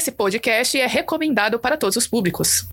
Esse podcast é recomendado para todos os públicos.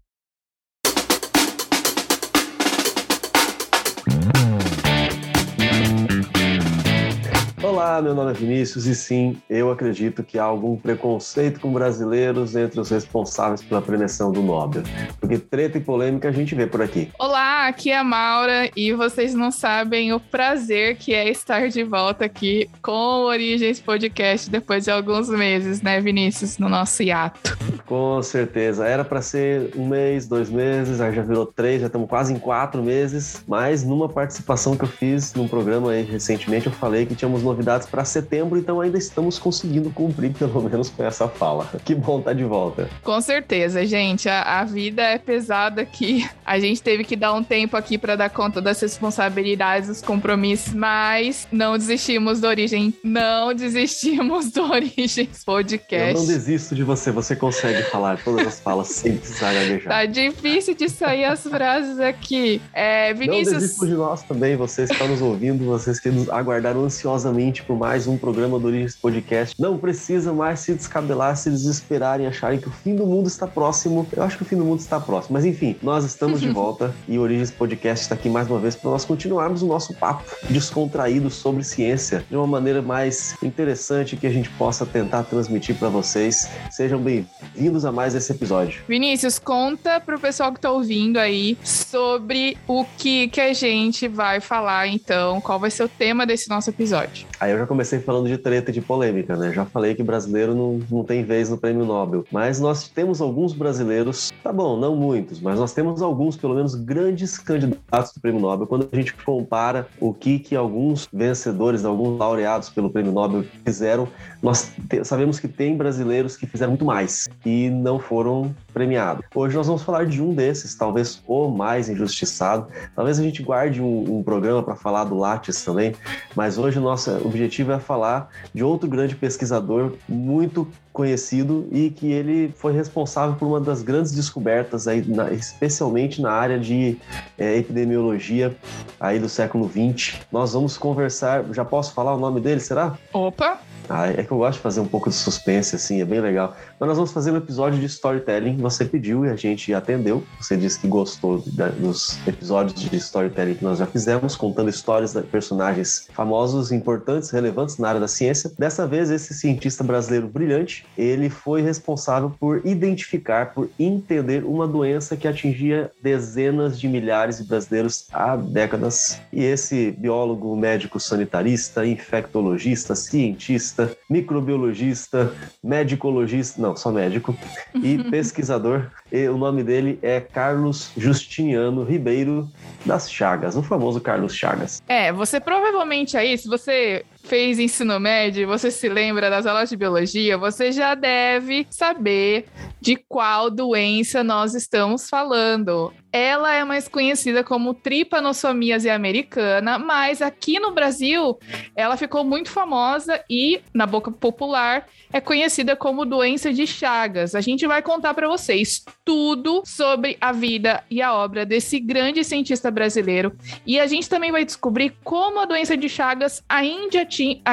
Olá, meu nome é Vinícius e sim, eu acredito que há algum preconceito com brasileiros entre os responsáveis pela premiação do Nobel. Porque treta e polêmica a gente vê por aqui. Olá, aqui é a Maura e vocês não sabem o prazer que é estar de volta aqui com Origens Podcast depois de alguns meses, né, Vinícius, no nosso hiato. Com certeza. Era para ser um mês, dois meses, aí já virou três, já estamos quase em quatro meses. Mas numa participação que eu fiz num programa aí recentemente, eu falei que tínhamos novidades para setembro, então ainda estamos conseguindo cumprir pelo menos com essa fala. Que bom estar tá de volta. Com certeza, gente. A, a vida é pesada aqui. A gente teve que dar um tempo aqui para dar conta das responsabilidades, dos compromissos, mas não desistimos do Origem. Não desistimos do Origens Podcast. Eu não desisto de você. Você consegue falar todas as falas sem precisar gaguejar. Tá difícil de sair as frases aqui. É, Vinícius... Não desistam de nós também, vocês que estão nos ouvindo, vocês que nos aguardaram ansiosamente novamente por mais um programa do Origens Podcast. Não precisa mais se descabelar, se desesperarem, acharem que o fim do mundo está próximo. Eu acho que o fim do mundo está próximo. Mas enfim, nós estamos de volta e o Origens Podcast está aqui mais uma vez para nós continuarmos o nosso papo descontraído sobre ciência de uma maneira mais interessante que a gente possa tentar transmitir para vocês. Sejam bem-vindos a mais esse episódio. Vinícius, conta para o pessoal que está ouvindo aí sobre o que, que a gente vai falar então, qual vai ser o tema desse nosso episódio. Aí eu já comecei falando de treta e de polêmica, né? Já falei que brasileiro não, não tem vez no prêmio Nobel. Mas nós temos alguns brasileiros, tá bom, não muitos, mas nós temos alguns, pelo menos, grandes candidatos do prêmio Nobel. Quando a gente compara o que, que alguns vencedores, alguns laureados pelo prêmio Nobel fizeram, nós sabemos que tem brasileiros que fizeram muito mais e não foram premiados. Hoje nós vamos falar de um desses, talvez o mais injustiçado. Talvez a gente guarde um, um programa para falar do Lattes também, mas hoje o nosso objetivo é falar de outro grande pesquisador muito conhecido e que ele foi responsável por uma das grandes descobertas aí, na, especialmente na área de é, epidemiologia aí do século XX. Nós vamos conversar, já posso falar o nome dele, será? Opa! Ah, é que eu gosto de fazer um pouco de suspense, assim, é bem legal. Mas nós vamos fazer um episódio de storytelling. Você pediu e a gente atendeu. Você disse que gostou dos episódios de storytelling que nós já fizemos, contando histórias de personagens famosos, importantes, relevantes na área da ciência. Dessa vez, esse cientista brasileiro brilhante, ele foi responsável por identificar, por entender uma doença que atingia dezenas de milhares de brasileiros há décadas. E esse biólogo, médico sanitarista, infectologista, cientista, microbiologista, medicologista, não, só médico, e pesquisador. E o nome dele é Carlos Justiniano Ribeiro das Chagas, o famoso Carlos Chagas. É, você provavelmente aí, se você fez ensino médio, você se lembra das aulas de biologia, você já deve saber de qual doença nós estamos falando. Ela é mais conhecida como tripanossomíase americana, mas aqui no Brasil ela ficou muito famosa e na boca popular é conhecida como doença de Chagas. A gente vai contar para vocês tudo sobre a vida e a obra desse grande cientista brasileiro e a gente também vai descobrir como a doença de Chagas ainda tinha.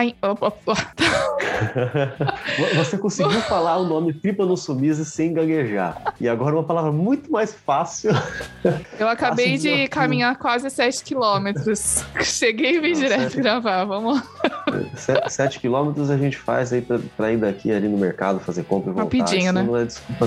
Você conseguiu falar o nome tripanossomíase sem gaguejar. E agora uma palavra muito mais fácil. Eu acabei de, caminhar quase 7 quilômetros. Cheguei e vim direto sete... gravar, vamos lá. 7 quilômetros a gente faz aí pra, pra, ir daqui ali no mercado fazer compra e voltar. Rapidinho, né? Não é desculpa.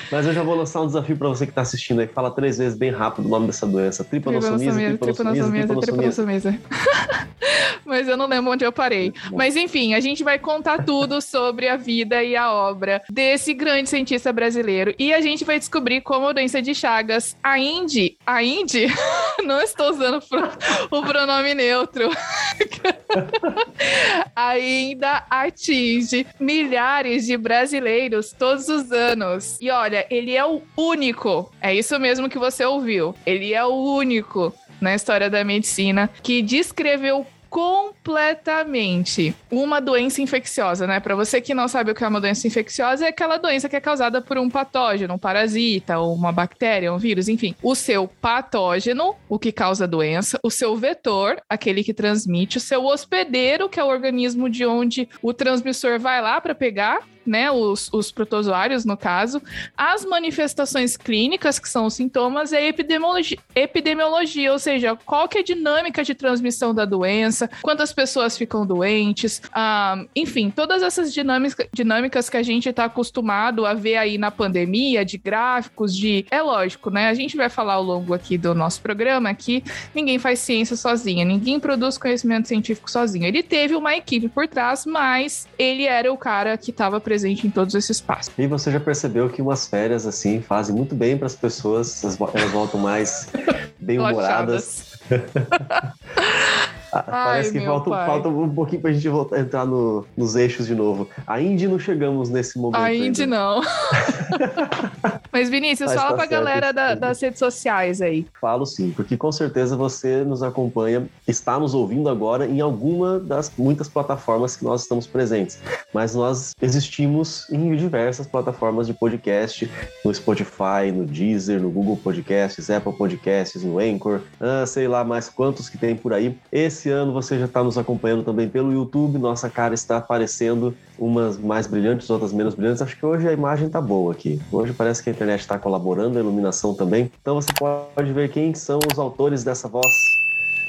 Mas eu já vou lançar um desafio para você que está assistindo aí. Fala três vezes bem rápido o nome dessa doença. Tripanossomia, tripanossomia, tripanossomia. Mas eu não lembro onde eu parei. Mas enfim, a gente vai contar tudo sobre a vida e a obra desse grande cientista brasileiro. E a gente vai descobrir como a doença de Chagas, a Indy, a Indy, não estou usando o pronome neutro, ainda atinge milhares de brasileiros todos os anos. E olha, ele é o único, é isso mesmo que você ouviu. Ele é o único na história da medicina que descreveu completamente uma doença infecciosa, né? Para você que não sabe o que é uma doença infecciosa, é aquela doença que é causada por um patógeno, um parasita, uma bactéria, um vírus, enfim. O seu patógeno, o que causa a doença, o seu vetor, aquele que transmite, o seu hospedeiro, que é o organismo de onde o transmissor vai lá para pegar, né, os, os protozoários, no caso, as manifestações clínicas, que são os sintomas, e a epidemiologia, epidemiologia, ou seja, qual que é a dinâmica de transmissão da doença, quantas pessoas ficam doentes, ah, enfim, todas essas dinâmicas, dinâmicas que a gente está acostumado a ver aí na pandemia, de gráficos, de. É lógico, né? A gente vai falar ao longo aqui do nosso programa que ninguém faz ciência sozinha, ninguém produz conhecimento científico sozinho. Ele teve uma equipe por trás, mas ele era o cara que estava presente em todos esses passos. E você já percebeu que umas férias assim fazem muito bem para as pessoas, elas voltam mais bem-humoradas. Ah, parece Ai, que falta, falta, um pouquinho pra gente voltar, entrar no, nos eixos de novo. Ainda não chegamos nesse momento. Ainda, ainda. não. Mas, Vinícius, Mas fala tá pra certo, galera da, das redes sociais aí. Falo sim, porque com certeza você nos acompanha, está nos ouvindo agora em alguma das muitas plataformas que nós estamos presentes. Mas nós existimos em diversas plataformas de podcast, no Spotify, no Deezer, no Google Podcasts, Apple Podcasts, no Anchor, ah, sei lá mais quantos que tem por aí. Esse esse ano você já está nos acompanhando também pelo YouTube. Nossa cara está aparecendo, umas mais brilhantes, outras menos brilhantes. Acho que hoje a imagem está boa aqui. Hoje parece que a internet está colaborando, a iluminação também. Então você pode ver quem são os autores dessa voz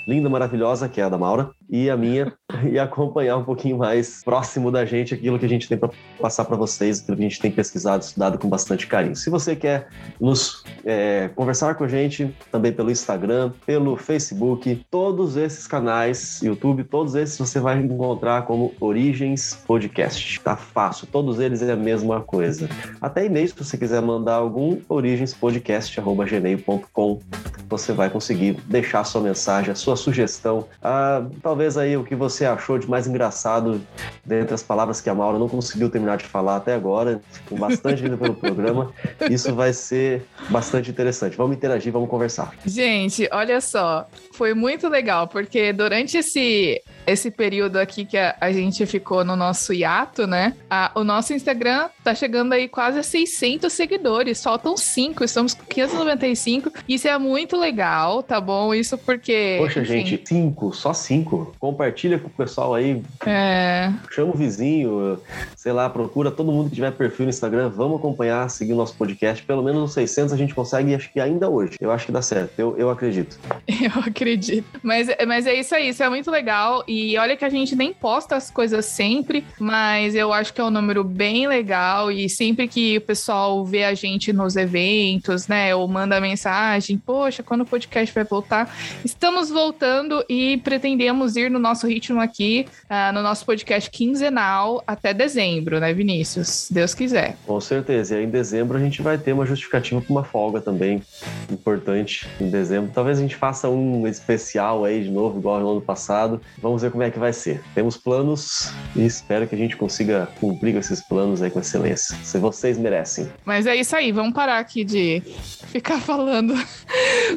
linda, maravilhosa, que é a da Maura, e a minha, e acompanhar um pouquinho mais próximo da gente aquilo que a gente tem para passar para vocês, aquilo que a gente tem pesquisado, estudado com bastante carinho. Se você quer nos é, conversar com a gente, também pelo Instagram, pelo Facebook, todos esses canais, YouTube, todos esses você vai encontrar como Origens Podcast. Tá fácil, todos eles é a mesma coisa. Até e-mail, se você quiser mandar algum, origenspodcast.gmail.com, você vai conseguir deixar sua mensagem, a sua sugestão. Ah, talvez aí o que você achou de mais engraçado dentre as palavras que a Maura não conseguiu terminar de falar até agora, com bastante vida pelo programa. Isso vai ser bastante interessante. Vamos interagir, vamos conversar. Gente, olha só, foi muito legal, porque durante esse esse período aqui que a, a, gente ficou no nosso hiato, né? A, o nosso Instagram tá chegando aí quase a 600 seguidores. Faltam 5, estamos com 595. Isso é muito legal, tá bom? Isso porque. Poxa, enfim... gente, 5, só 5. Compartilha com o pessoal aí. É. Chama o vizinho, sei lá, procura todo mundo que tiver perfil no Instagram. Vamos acompanhar, seguir o nosso podcast. Pelo menos os 600 a gente consegue, acho que ainda hoje. Eu acho que dá certo. Eu, eu acredito. Eu acredito. Mas, mas é isso aí, isso é muito legal. E olha que a gente nem posta as coisas sempre, mas eu acho que é um número bem legal. E sempre que o pessoal vê a gente nos eventos, né, ou manda mensagem, poxa, quando o podcast vai voltar? Estamos voltando e pretendemos ir no nosso ritmo aqui, uh, no nosso podcast quinzenal até dezembro, né, Vinícius? Deus quiser. Com certeza. E aí, em dezembro a gente vai ter uma justificativa para uma folga também importante em dezembro. Talvez a gente faça um especial aí de novo, igual no ano passado. Vamos Vamos ver como é que vai ser. Temos planos e espero que a gente consiga cumprir esses planos aí com excelência. Se vocês merecem. Mas é isso aí, vamos parar aqui de ficar falando.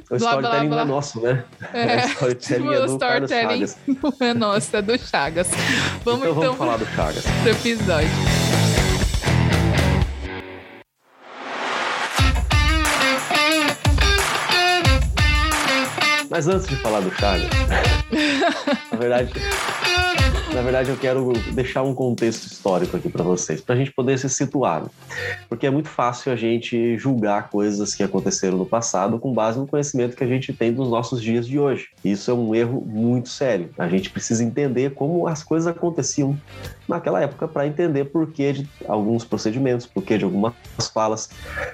O storytelling não é nosso, né? É, o storytelling é do storytelling não é nosso, é do Chagas. Vamos então, vamos então falar do Chagas. Pro episódio. Mas antes de falar do Chagas, na verdade, na verdade eu quero deixar um contexto histórico aqui para vocês, para a gente poder se situar. Porque é muito fácil a gente julgar coisas que aconteceram no passado com base no conhecimento que a gente tem dos nossos dias de hoje. Isso é um erro muito sério. A gente precisa entender como as coisas aconteciam naquela época para entender por que de alguns procedimentos, por que de algumas falas,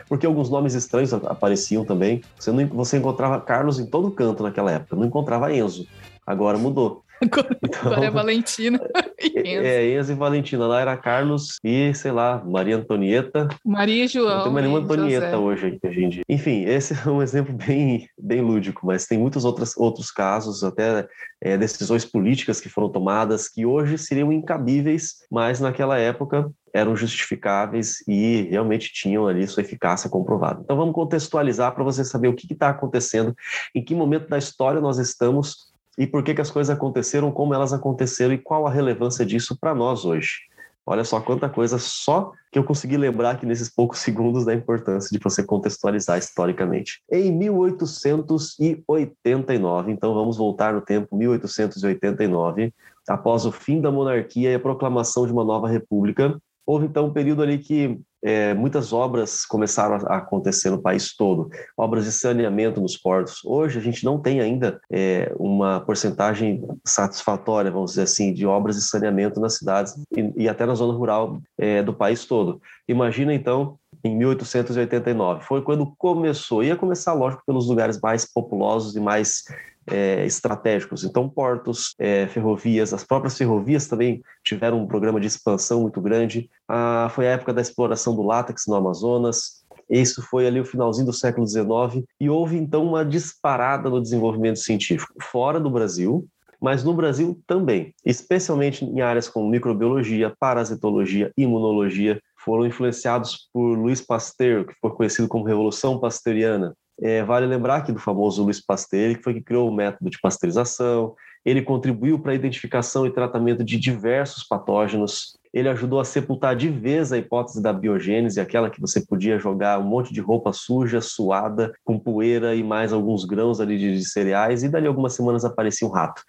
porque alguns nomes estranhos apareciam também. Você, não, você encontrava Carlos em todo canto naquela época, não encontrava Enzo. Agora mudou. Agora, então, agora é Valentina e é, Enzo. É, Enzo e Valentina. Lá era Carlos e, sei lá, Maria Antonieta. Maria e João. Não tem mais nenhuma Antonieta hoje, hoje em dia. Enfim, esse é um exemplo bem, bem lúdico, mas tem muitos outros, outros casos, até é, decisões políticas que foram tomadas que hoje seriam incabíveis, mas naquela época eram justificáveis e realmente tinham ali sua eficácia comprovada. Então vamos contextualizar para você saber o que está acontecendo, em que momento da história nós estamos e por que, que as coisas aconteceram, como elas aconteceram e qual a relevância disso para nós hoje. Olha só quanta coisa só que eu consegui lembrar aqui nesses poucos segundos da importância de você contextualizar historicamente. Em 1889, então vamos voltar no tempo 1889, após o fim da monarquia e a proclamação de uma nova república, Houve então um período ali que é, muitas obras começaram a acontecer no país todo, obras de saneamento nos portos. Hoje a gente não tem ainda é, uma porcentagem satisfatória, vamos dizer assim, de obras de saneamento nas cidades e, e até na zona rural é, do país todo. Imagina então em 1889. Foi quando começou. Ia começar, lógico, pelos lugares mais populosos e mais é, estratégicos. Então, portos, é, ferrovias, as próprias ferrovias também tiveram um programa de expansão muito grande. Ah, foi a época da exploração do látex no Amazonas. Isso foi ali o finalzinho do século XIX e houve então uma disparada no desenvolvimento científico fora do Brasil, mas no Brasil também, especialmente em áreas como microbiologia, parasitologia, imunologia, foram influenciados por Louis Pasteur, que foi conhecido como Revolução Pasteuriana, é, vale lembrar aqui do famoso Luiz Pasteur, que foi que criou o método de pasteurização. Ele contribuiu para a identificação e tratamento de diversos patógenos. Ele ajudou a sepultar de vez a hipótese da biogênese, aquela que você podia jogar um monte de roupa suja, suada, com poeira e mais alguns grãos ali de, de cereais, e dali algumas semanas aparecia um rato.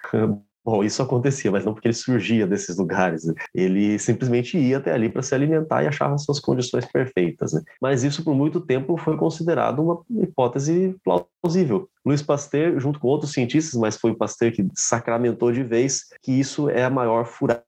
Bom, isso acontecia, mas não porque ele surgia desses lugares. Né? Ele simplesmente ia até ali para se alimentar e achava suas condições perfeitas. Né? Mas isso, por muito tempo, foi considerado uma hipótese plausível. Luiz Pasteur, junto com outros cientistas, mas foi o Pasteur que sacramentou de vez que isso é a maior furada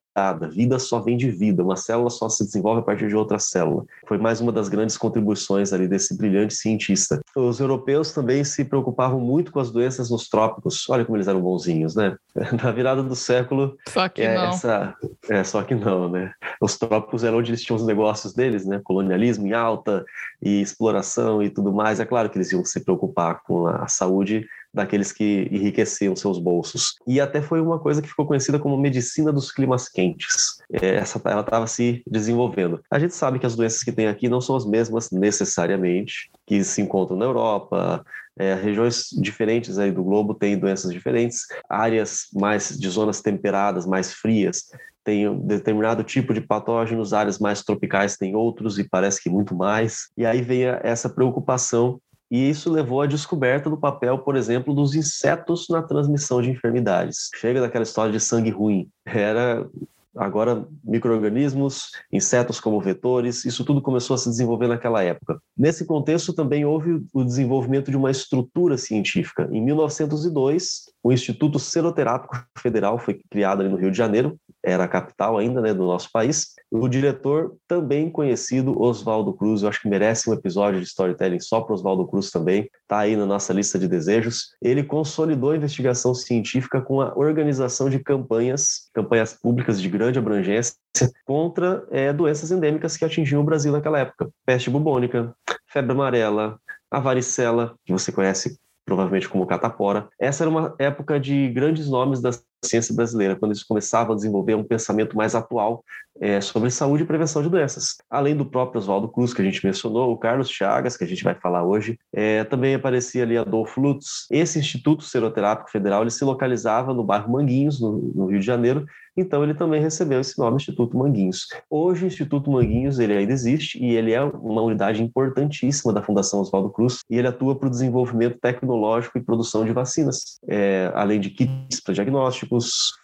Vida só vem de vida, uma célula só se desenvolve a partir de outra célula. Foi mais uma das grandes contribuições ali desse brilhante cientista. Os europeus também se preocupavam muito com as doenças nos trópicos. Olha como eles eram bonzinhos, né? Na virada do século. Só que é, não. Essa... É, só que não, né? Os trópicos eram onde eles tinham os negócios deles, né? Colonialismo em alta e exploração e tudo mais. É claro que eles iam se preocupar com a saúde daqueles que enriqueciam seus bolsos. E até foi uma coisa que ficou conhecida como medicina dos climas quentes. É, essa, ela estava se desenvolvendo. A gente sabe que as doenças que tem aqui não são as mesmas necessariamente que se encontram na Europa, é, regiões diferentes aí do globo têm doenças diferentes, áreas mais de zonas temperadas, mais frias, tem um determinado tipo de patógenos, áreas mais tropicais têm outros e parece que muito mais. E aí vem essa preocupação e isso levou à descoberta do papel, por exemplo, dos insetos na transmissão de enfermidades. Chega daquela história de sangue ruim. Era agora microorganismos, insetos como vetores, isso tudo começou a se desenvolver naquela época. Nesse contexto também houve o desenvolvimento de uma estrutura científica. Em 1902, o Instituto Seroterápico Federal foi criado ali no Rio de Janeiro, era a capital ainda né, do nosso país. O diretor, também conhecido, Oswaldo Cruz, eu acho que merece um episódio de storytelling só para Oswaldo Cruz também, está aí na nossa lista de desejos. Ele consolidou a investigação científica com a organização de campanhas, campanhas públicas de grande abrangência, contra é, doenças endêmicas que atingiam o Brasil naquela época. Peste bubônica, febre amarela, a varicela, que você conhece provavelmente como catapora. Essa era uma época de grandes nomes da ciência brasileira, quando eles começavam a desenvolver um pensamento mais atual é, sobre saúde e prevenção de doenças. Além do próprio Oswaldo Cruz, que a gente mencionou, o Carlos Chagas, que a gente vai falar hoje, é, também aparecia ali Adolfo Lutz. Esse Instituto Seroterápico Federal ele se localizava no bairro Manguinhos, no, no Rio de Janeiro, então ele também recebeu esse nome Instituto Manguinhos. Hoje o Instituto Manguinhos ele ainda existe e ele é uma unidade importantíssima da Fundação Oswaldo Cruz e ele atua para o desenvolvimento tecnológico e produção de vacinas, é, além de kits para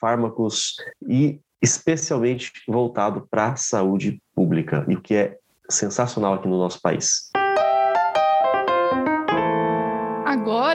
fármacos e especialmente voltado para a saúde pública, e o que é sensacional aqui no nosso país.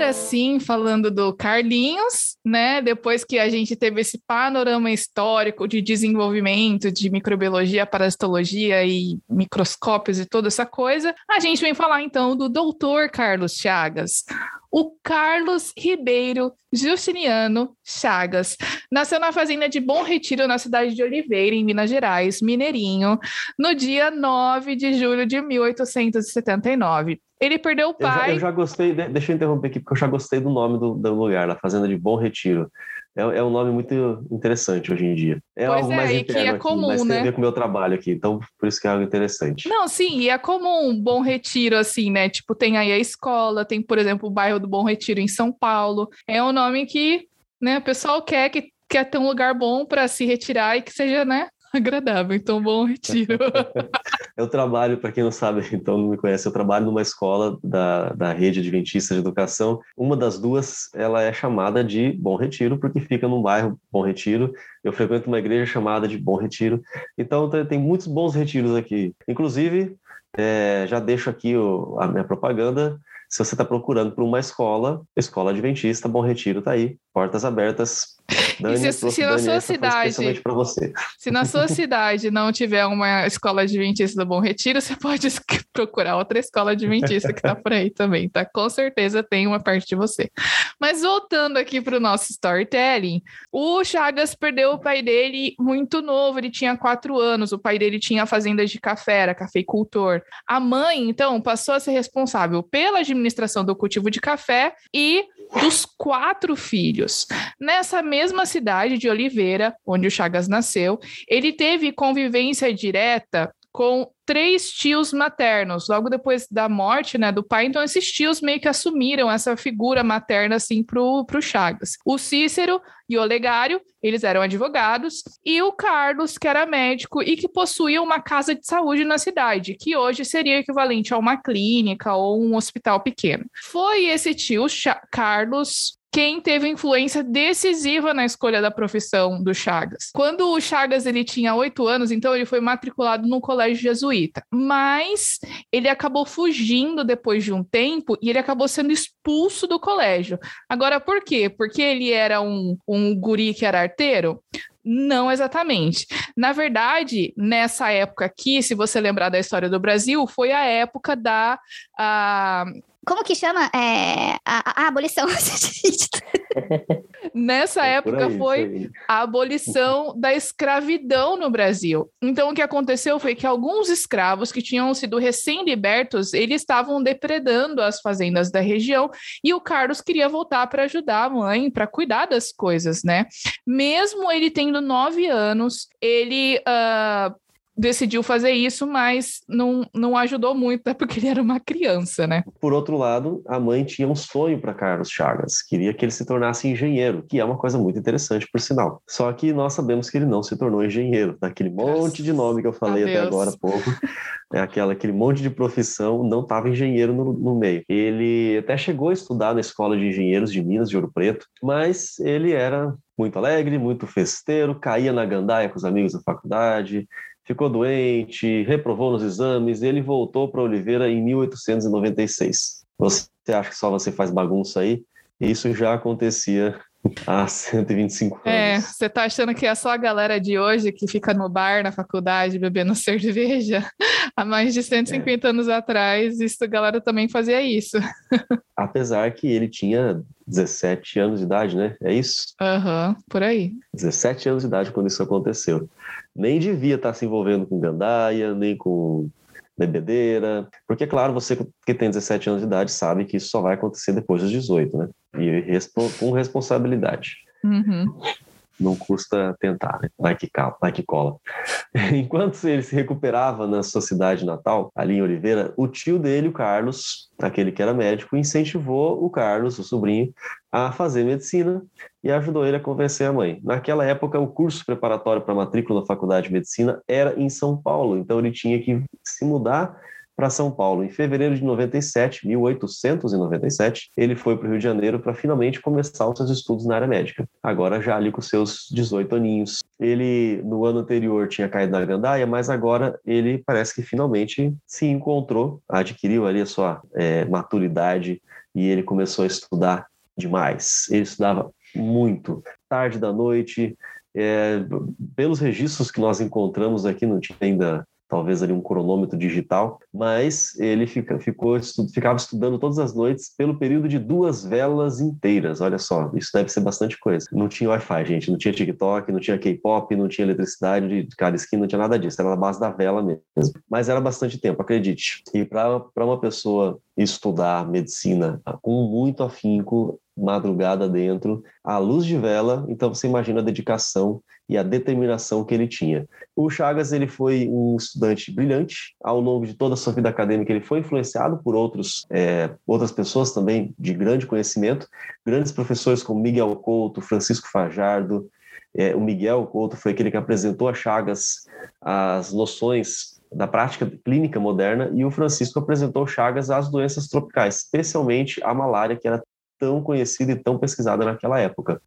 Agora sim, falando do Carlinhos, né? Depois que a gente teve esse panorama histórico de desenvolvimento de microbiologia, parasitologia e microscópios e toda essa coisa, a gente vem falar então do doutor Carlos Chagas, o Carlos Ribeiro Justiniano Chagas. Nasceu na fazenda de Bom Retiro, na cidade de Oliveira, em Minas Gerais, Mineirinho, no dia 9 de julho de 1879. Ele perdeu o pai. Eu já, eu já gostei, deixa eu interromper aqui, porque eu já gostei do nome do, do lugar, da Fazenda de Bom Retiro. É, é, um nome muito interessante hoje em dia. É pois algo é, mais e que é aqui, comum, mas né? tem a ver com o meu trabalho aqui, então por isso que é algo interessante. Não, sim, e é comum Bom Retiro, assim, né? Tipo, tem aí a escola, tem, por exemplo, o bairro do Bom Retiro em São Paulo. É um nome que né, o pessoal quer que quer ter um lugar bom para se retirar e que seja, né? Agradável. Então, bom retiro. eu trabalho, para quem não sabe, então não me conhece, eu trabalho numa escola da, da rede adventista de educação. Uma das duas, ela é chamada de Bom Retiro, porque fica no bairro Bom Retiro. Eu frequento uma igreja chamada de Bom Retiro. Então, tem muitos bons retiros aqui. Inclusive, é, já deixo aqui o, a minha propaganda. Se você está procurando por uma escola, Escola Adventista, Bom Retiro está aí, portas abertas. Dani, e se, se na sua cidade, você. se na sua cidade não tiver uma escola adventista do Bom Retiro, você pode procurar outra escola adventista que está por aí também, tá? Com certeza tem uma parte de você. Mas voltando aqui para o nosso storytelling, o Chagas perdeu o pai dele muito novo, ele tinha quatro anos, o pai dele tinha fazenda de café, era cafeicultor. A mãe, então, passou a ser responsável pela administração do cultivo de café e dos quatro filhos. Nessa mesma cidade de Oliveira, onde o Chagas nasceu, ele teve convivência direta com três tios maternos, logo depois da morte né, do pai. Então, esses tios meio que assumiram essa figura materna assim para o Chagas. O Cícero e o Olegário, eles eram advogados, e o Carlos, que era médico e que possuía uma casa de saúde na cidade, que hoje seria equivalente a uma clínica ou um hospital pequeno. Foi esse tio, Carlos, quem teve influência decisiva na escolha da profissão do Chagas. Quando o Chagas ele tinha oito anos, então ele foi matriculado no colégio jesuíta, mas ele acabou fugindo depois de um tempo e ele acabou sendo expulso do colégio. Agora, por quê? Porque ele era um, um guri que era arteiro? Não exatamente. Na verdade, nessa época aqui, se você lembrar da história do Brasil, foi a época da. A como que chama? É, a, a abolição. Nessa é época aí, foi a abolição da escravidão no Brasil. Então, o que aconteceu foi que alguns escravos que tinham sido recém-libertos, eles estavam depredando as fazendas da região e o Carlos queria voltar para ajudar a mãe, para cuidar das coisas, né? Mesmo ele tendo nove anos, ele uh, decidiu fazer isso, mas não, não ajudou muito, né? porque ele era uma criança, né? Por outro lado, a mãe tinha um sonho para Carlos Chagas, queria que ele se tornasse engenheiro, que é uma coisa muito interessante, por sinal. Só que nós sabemos que ele não se tornou engenheiro, daquele monte de nome que eu falei até agora há pouco, é aquela, aquele monte de profissão, não estava engenheiro no, no meio. Ele até chegou a estudar na Escola de Engenheiros de Minas de Ouro Preto, mas ele era muito alegre, muito festeiro, caía na gandaia com os amigos da faculdade, ficou doente, reprovou nos exames e ele voltou para Oliveira em 1896. Você acha que só você faz bagunça aí? Isso já acontecia há 125 é, anos. É, você tá achando que é só a galera de hoje que fica no bar, na faculdade, bebendo cerveja? Há mais de 150 é. anos atrás, isso, a galera também fazia isso. Apesar que ele tinha 17 anos de idade, né? É isso? Aham, uhum, por aí. 17 anos de idade quando isso aconteceu nem devia estar se envolvendo com gandaia, nem com bebedeira, porque, claro, você que tem 17 anos de idade sabe que isso só vai acontecer depois dos 18, né? E com responsabilidade. Uhum não custa tentar, né? vai que cala, vai que cola. Enquanto ele se recuperava na sua cidade natal, ali em Oliveira, o tio dele, o Carlos, aquele que era médico, incentivou o Carlos, o sobrinho, a fazer medicina e ajudou ele a convencer a mãe. Naquela época, o curso preparatório para matrícula na faculdade de medicina era em São Paulo, então ele tinha que se mudar para São Paulo. Em fevereiro de 97, 1897, ele foi para o Rio de Janeiro para finalmente começar os seus estudos na área médica. Agora já ali com seus 18 aninhos. Ele, no ano anterior, tinha caído na gandaia, mas agora ele parece que finalmente se encontrou, adquiriu ali a sua é, maturidade e ele começou a estudar demais. Ele estudava muito, tarde da noite, é, pelos registros que nós encontramos aqui, não tinha ainda talvez ali um cronômetro digital, mas ele fica, ficou, estu, ficava estudando todas as noites pelo período de duas velas inteiras. Olha só, isso deve ser bastante coisa. Não tinha Wi-Fi, gente, não tinha TikTok, não tinha K-pop, não tinha eletricidade de cada esquina, não tinha nada disso, era na base da vela mesmo. Mas era bastante tempo, acredite. E para uma pessoa estudar medicina com muito afinco, madrugada dentro, à luz de vela, então você imagina a dedicação e a determinação que ele tinha. O Chagas ele foi um estudante brilhante, ao longo de toda a sua vida acadêmica ele foi influenciado por outros, é, outras pessoas também de grande conhecimento, grandes professores como Miguel Couto, Francisco Fajardo, É, o Miguel Couto foi aquele que apresentou a Chagas as noções da prática clínica moderna e o Francisco apresentou Chagas às doenças tropicais, especialmente a malária, que era tão conhecida e tão pesquisada naquela época.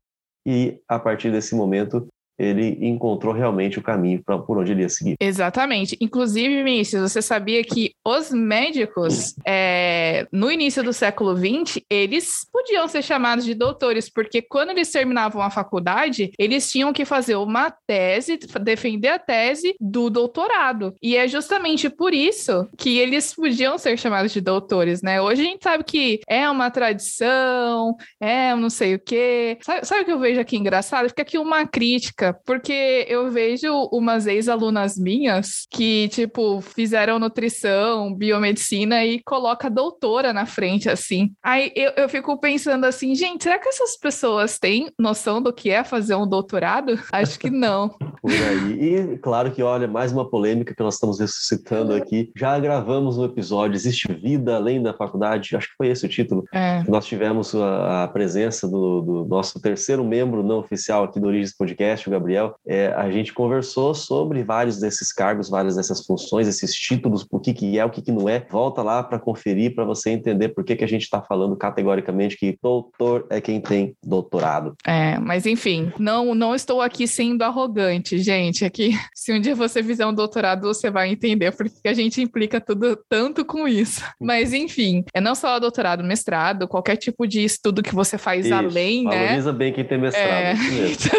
E a partir desse momento, ele encontrou realmente o caminho para por onde ele ia seguir. Exatamente. Inclusive, Vinícius, você sabia que os médicos, é, no início do século XX, eles podiam ser chamados de doutores, porque quando eles terminavam a faculdade, eles tinham que fazer uma tese, defender a tese do doutorado. E é justamente por isso que eles podiam ser chamados de doutores, né? Hoje a gente sabe que é uma tradição, é não sei o quê. Sabe, sabe o que eu vejo aqui engraçado? Fica aqui uma crítica porque eu vejo umas ex-alunas minhas que, tipo, fizeram nutrição, biomedicina e coloca doutora na frente, assim. Aí eu, eu fico pensando assim, gente, será que essas pessoas têm noção do que é fazer um doutorado? Acho que não. Por aí. E claro que, olha, mais uma polêmica que nós estamos ressuscitando aqui. Já gravamos um episódio, Existe Vida Além da Faculdade? Acho que foi esse o título. É. Nós tivemos a, a presença do, do, nosso terceiro membro não oficial aqui do Origens Podcast, o Gabriel. É, a gente conversou sobre vários desses cargos, várias dessas funções, esses títulos, o que, que é, o que, que não é. Volta lá para conferir, para você entender por que, que a gente está falando categoricamente que doutor é quem tem doutorado. É, mas enfim, não, não estou aqui sendo arrogante, gente. Aqui, se um dia você fizer um doutorado, você vai entender porque a gente implica tudo tanto com isso. Mas enfim, é não só doutorado, mestrado, qualquer tipo de estudo que você faz Isso, além, né? Valoriza bem quem tem mestrado. É,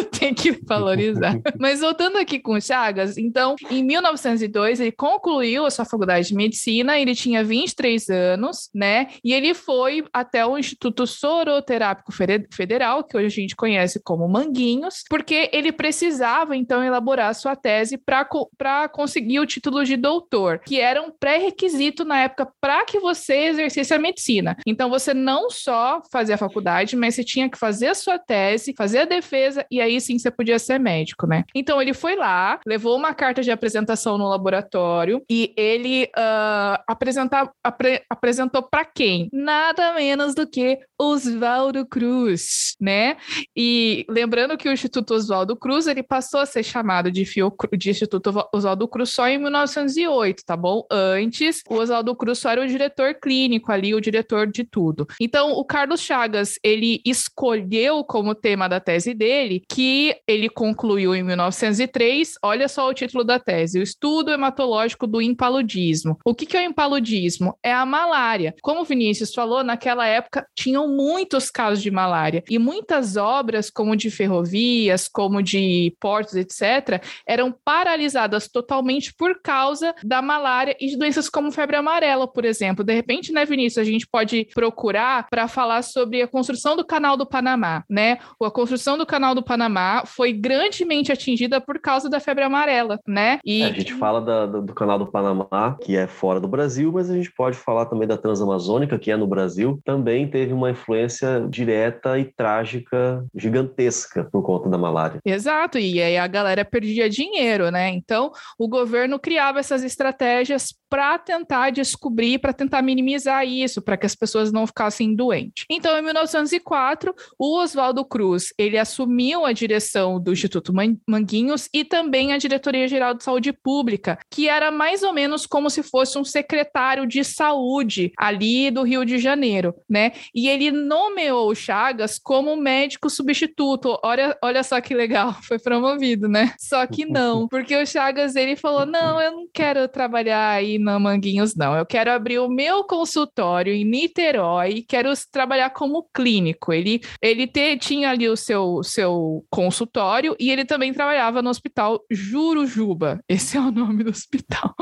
tem que valorizar. Mas voltando aqui com o Chagas, então, em 1902, ele concluiu a sua faculdade de medicina, ele tinha 23 anos, né? E ele foi até o Instituto Soroterápico Federal, que hoje a gente conhece como Manguinhos, porque ele precisava, então, elaborar a sua tese para conseguir o título de doutor, que era um pré-requisito na época para que você exercesse a medicina. Então, você não só fazia a faculdade, mas você tinha que fazer a sua tese, fazer a defesa, e aí sim você podia ser médico, né? Então, ele foi lá, levou uma carta de apresentação no laboratório e ele ah, apresenta- apre- apresentou para quem? Nada menos do que Oswaldo Cruz, né? E lembrando que o Instituto Oswaldo Cruz ele passou a ser chamado de, Fiocru- de Instituto Oswaldo Cruz só em 1908, tá bom? Antes, o Oswaldo Cruz só era o diretor clínico ali, o diretor de tudo. Então, o Carlos Chagas, ele escolheu como tema da tese dele que ele concluiu em 1903, olha só o título da tese, o estudo hematológico do impaludismo. O que, que é o impaludismo? É a malária. Como o Vinícius falou, naquela época tinham muitos casos de malária e muitas obras, como de ferrovias, como de portos, etc., eram paralisadas totalmente por causa da malária e de doenças como febre amarela, por exemplo. De repente, né, Vinícius, a gente pode procurar para falar sobre a construção do Canal do Panamá, né? A construção do Canal do Panamá foi grandemente atingida por causa da febre amarela, né? E É, a gente fala da- do, do canal do Panamá, que é fora do Brasil, mas a gente pode falar também da Transamazônica, que é no Brasil. Também teve uma influência direta e trágica, gigantesca, por conta da malária. Exato, e aí a galera perdia dinheiro, né? Então, o governo criava essas estratégias para tentar descobrir, para tentar minimizar isso, para que as pessoas não ficassem doentes. Então, em 1904, o Oswaldo Cruz, ele assumiu a direção do Instituto Man- Manguinhos e também a Diretoria Geral de Saúde Pública, que era mais ou menos como se fosse um secretário de saúde ali do Rio de Janeiro, né? E ele nomeou o Chagas como médico substituto. Olha, olha só que legal, foi promovido, né? Só que não, porque o Chagas ele falou: "Não, eu não quero trabalhar aí na Manguinhos não. Eu quero abrir o meu consultório em Niterói, quero trabalhar como clínico". Ele ele te- tinha ali o seu seu consultório e ele também trabalhava no Hospital Jurujuba. Esse é o nome do hospital.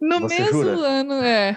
No Você mesmo jura? ano, é.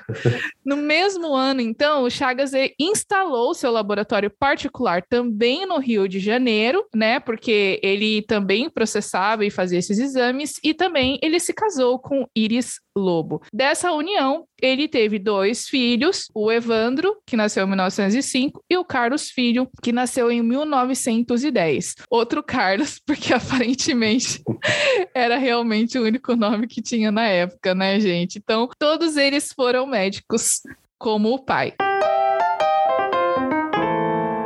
No mesmo ano, então, o Chagas instalou seu laboratório particular também no Rio de Janeiro, né? Porque ele também processava e fazia esses exames, e também ele se casou com Iris Lobo. Dessa união, ele teve dois filhos, o Evandro, que nasceu em 1905, e o Carlos Filho, que nasceu em 1910. Outro Carlos, porque aparentemente era realmente o único nome que tinha na época, né, gente? Então, todos eles foram médicos, como o pai.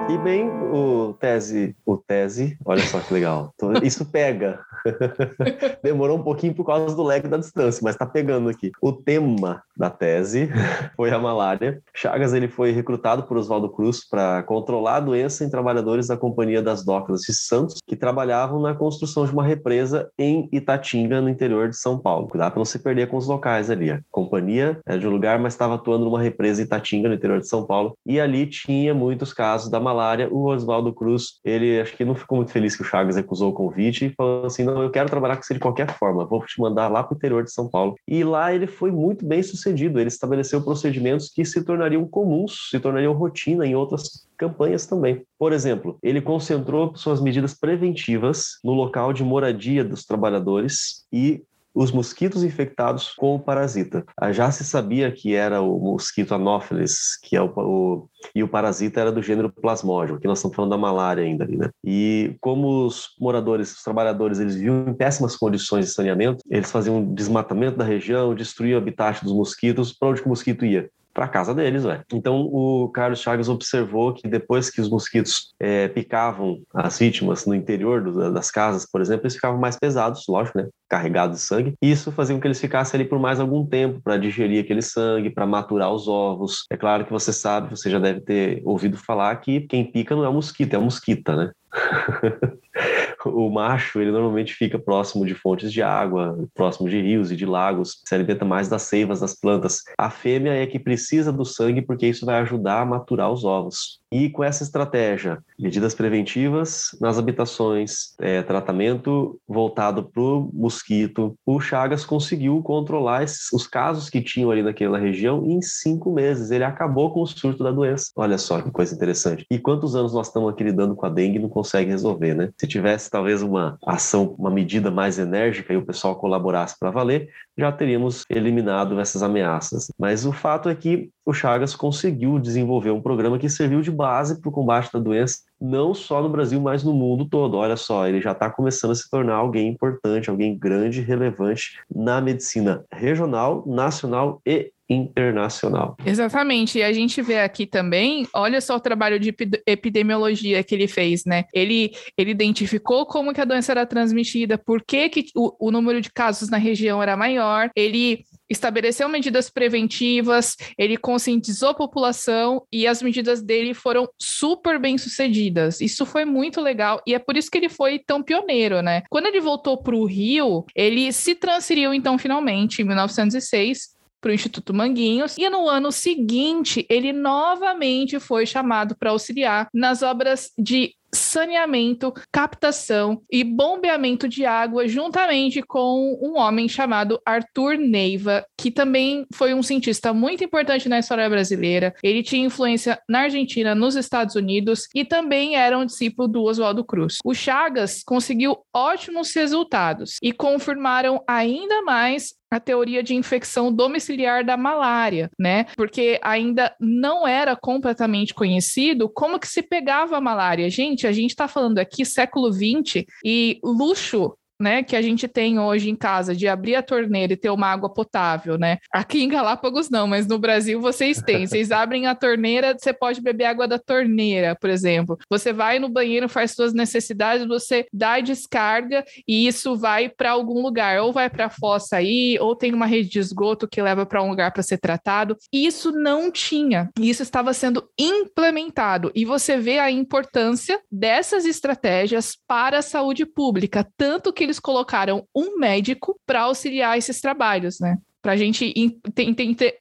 E bem, o tese, o tese, olha só que legal. Isso pega. Demorou um pouquinho por causa do lag da distância, mas tá pegando aqui. O tema da tese foi a malária. Chagas ele foi recrutado por Oswaldo Cruz para controlar a doença em trabalhadores da Companhia das Docas de Santos, que trabalhavam na construção de uma represa em Itatinga, no interior de São Paulo. Cuidado para não se perder com os locais ali. A companhia era de um lugar, mas estava atuando numa represa em Itatinga, no interior de São Paulo, e ali tinha muitos casos da malária. O Oswaldo Cruz, ele acho que não ficou muito feliz que o Chagas recusou o convite e falou assim: não, eu quero trabalhar com você de qualquer forma, vou te mandar lá para o interior de São Paulo. E lá ele foi muito bem sucedido, ele estabeleceu procedimentos que se tornariam comuns, se tornariam rotina em outras campanhas também. Por exemplo, ele concentrou suas medidas preventivas no local de moradia dos trabalhadores e os mosquitos infectados com o parasita. Ah, já se sabia que era o mosquito Anopheles, que é o, o e o parasita era do gênero Plasmodium, que nós estamos falando da malária ainda né? E como os moradores, os trabalhadores, eles viviam em péssimas condições de saneamento, eles faziam desmatamento da região, destruíam o habitat dos mosquitos, para onde o mosquito ia? Para casa deles, velho. Então o Carlos Chagas observou que depois que os mosquitos é, picavam as vítimas no interior do, das casas, por exemplo, eles ficavam mais pesados, lógico, né? Carregados de sangue. E isso fazia com que eles ficassem ali por mais algum tempo para digerir aquele sangue, para maturar os ovos. É claro que você sabe, você já deve ter ouvido falar que quem pica não é mosquito, é mosquita, né? o macho, ele normalmente fica próximo de fontes de água, próximo de rios e de lagos, se alimenta mais das seivas das plantas. A fêmea é que precisa do sangue porque isso vai ajudar a maturar os ovos. E com essa estratégia, medidas preventivas nas habitações, é, tratamento voltado para o mosquito, o Chagas conseguiu controlar esses, os casos que tinham ali naquela região em cinco meses. Ele acabou com o surto da doença. Olha só que coisa interessante. E quantos anos nós estamos aqui lidando com a dengue e não consegue resolver, né? Se tivesse talvez uma ação, uma medida mais enérgica e o pessoal colaborasse para valer, já teríamos eliminado essas ameaças. Mas o fato é que o Chagas conseguiu desenvolver um programa que serviu de base para o combate da doença, não só no Brasil, mas no mundo todo. Olha só, ele já está começando a se tornar alguém importante, alguém grande relevante na medicina regional, nacional e internacional. Exatamente. E a gente vê aqui também, olha só o trabalho de epidemiologia que ele fez, né? Ele, ele identificou como que a doença era transmitida, por que, que o, o número de casos na região era maior, ele estabeleceu medidas preventivas, ele conscientizou a população e as medidas dele foram super bem sucedidas. Isso foi muito legal e é por isso que ele foi tão pioneiro, né? Quando ele voltou para o Rio, ele se transferiu então finalmente em 1906 para o Instituto Manguinhos, e no ano seguinte ele novamente foi chamado para auxiliar nas obras de saneamento, captação e bombeamento de água, juntamente com um homem chamado Arthur Neiva, que também foi um cientista muito importante na história brasileira. Ele tinha influência na Argentina, nos Estados Unidos e também era um discípulo do Oswaldo Cruz. O Chagas conseguiu ótimos resultados e confirmaram ainda mais a teoria de infecção domiciliar da malária, né? Porque ainda não era completamente conhecido como que se pegava a malária. Gente, a gente está falando aqui século XX e luxo né, que a gente tem hoje em casa de abrir a torneira e ter uma água potável, né? Aqui em Galápagos não, mas no Brasil vocês têm. Vocês abrem a torneira, você pode beber água da torneira, por exemplo. Você vai no banheiro, faz suas necessidades, você dá descarga e isso vai para algum lugar, ou vai para a fossa aí, ou tem uma rede de esgoto que leva para um lugar para ser tratado. Isso não tinha. Isso estava sendo implementado e você vê a importância dessas estratégias para a saúde pública, tanto que eles colocaram um médico para auxiliar esses trabalhos, né? Para a gente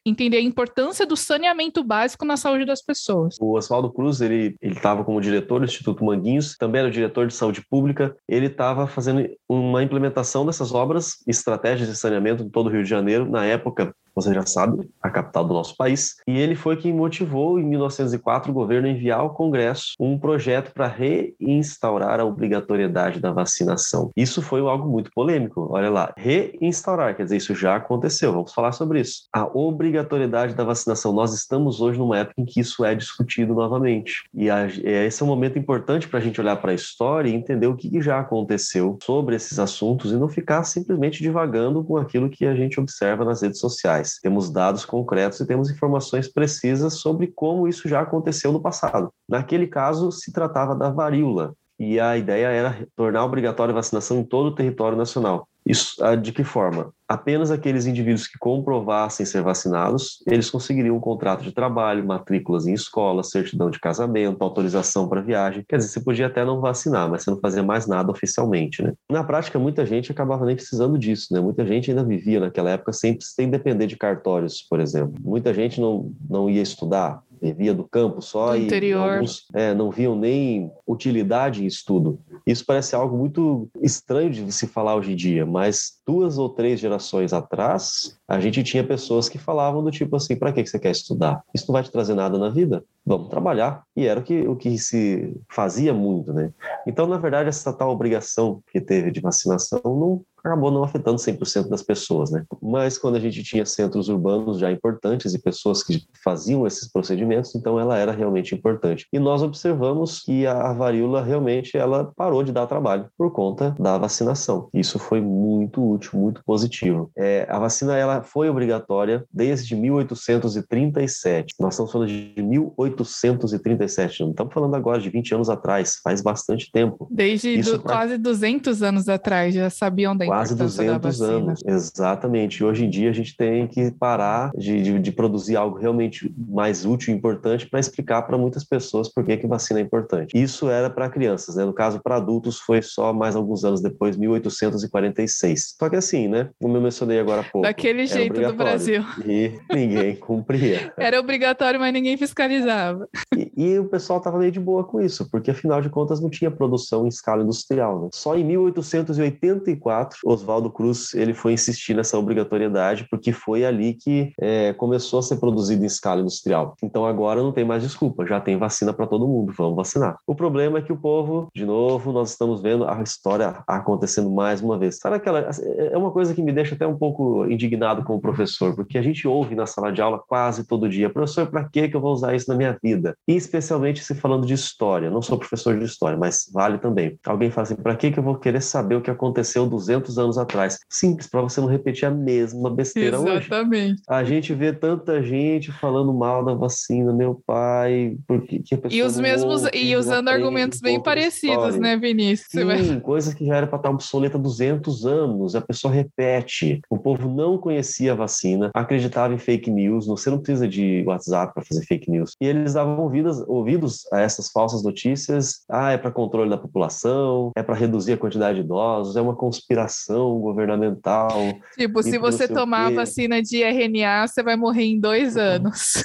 entender a importância do saneamento básico na saúde das pessoas. O Oswaldo Cruz, ele estava como diretor do Instituto Manguinhos, também era diretor de saúde pública. Ele estava fazendo uma implementação dessas obras, estratégias de saneamento em todo o Rio de Janeiro. Na época, você já sabe, a capital do nosso país. E ele foi quem motivou, em 1904, o governo a enviar ao Congresso um projeto para reinstaurar a obrigatoriedade da vacinação. Isso foi algo muito polêmico. Olha lá, reinstaurar, quer dizer, isso já aconteceu. Vamos falar sobre isso. A obrigatoriedade da vacinação. Nós estamos hoje numa época em que isso é discutido novamente. E a, esse é um momento importante para a gente olhar para a história e entender o que já aconteceu sobre esses assuntos e não ficar simplesmente divagando com aquilo que a gente observa nas redes sociais mais. Temos dados concretos e temos informações precisas sobre como isso já aconteceu no passado. Naquele caso, se tratava da varíola, e a ideia era tornar obrigatória a vacinação em todo o território nacional. Isso ah, de que forma? Apenas aqueles indivíduos que comprovassem ser vacinados, eles conseguiriam um contrato de trabalho, matrículas em escola, certidão de casamento, autorização para viagem. Quer dizer, você podia até não vacinar, mas você não fazia mais nada oficialmente, né? Na prática, muita gente acabava nem precisando disso, né? Muita gente ainda vivia naquela época sem, sem depender de cartórios, por exemplo. Muita gente não, não ia estudar, vivia do campo só Do e interior. alguns é, não viam nem utilidade em estudo. Isso parece algo muito estranho de se falar hoje em dia, mas duas ou três gerações atrás, a gente tinha pessoas que falavam do tipo assim: para que que você quer estudar? Isso não vai te trazer nada na vida? Vamos trabalhar. E era o que, o que se fazia muito, né? Então, na verdade, essa tal obrigação que teve de vacinação não acabou não afetando 100% das pessoas, né? Mas quando a gente tinha centros urbanos já importantes e pessoas que faziam esses procedimentos, então ela era realmente importante. E nós observamos que a varíola realmente ela parou de dar trabalho por conta da vacinação. Isso foi muito útil, muito positivo. É, a vacina ela foi obrigatória desde 1837. Nós estamos falando de 1837, não estamos falando agora de 20 anos atrás, faz bastante tempo. Desde do- quase 200 anos atrás já sabiam da Quase importância da 200 vacina. anos, exatamente. E hoje em dia a gente tem que parar de, de, de produzir algo realmente mais útil e importante para explicar para muitas pessoas por que, que vacina é importante. Isso era para crianças, né? No caso, para adultos foi só mais alguns anos depois, 1846. Só que assim, né? Como eu mencionei agora há pouco. Daquele jeito do. Brasil. E ninguém cumpria. Era obrigatório, mas ninguém fiscalizava. E, e o pessoal estava meio de boa com isso, porque afinal de contas não tinha produção em escala industrial. Né? Só em 1884, Oswaldo Cruz ele foi insistir nessa obrigatoriedade, porque foi ali que é, começou a ser produzido em escala industrial. Então agora não tem mais desculpa, já tem vacina para todo mundo, vamos vacinar. O problema é que o povo, de novo, nós estamos vendo a história acontecendo mais uma vez. Sabe aquela. É uma coisa que me deixa até um pouco indignado como professor, porque a gente ouve na sala de aula quase todo dia, professor, para que eu vou usar isso na minha vida? E especialmente se falando de história. Não sou professor de história, mas vale também. Alguém fala assim: para que eu vou querer saber o que aconteceu 200 anos atrás? Simples, para você não repetir a mesma besteira hoje. Exatamente. A gente vê tanta gente falando mal da vacina, meu pai, porque que a pessoa E os mesmos, ouve, e usando argumentos um bem parecidos, história. né, Vinícius? Vai- Sim, coisa que já era para estar obsoleta há 200 anos, a pessoa repete. O povo não conhecia a vacina, acreditava em fake news, você não precisa de WhatsApp para fazer fake news. E eles davam ouvidos, ouvidos a essas falsas notícias. Ah, é para controle da população, é para reduzir a quantidade de idosos, é uma conspiração governamental. Tipo, se você tomar a vacina de RNA, você vai morrer em dois anos.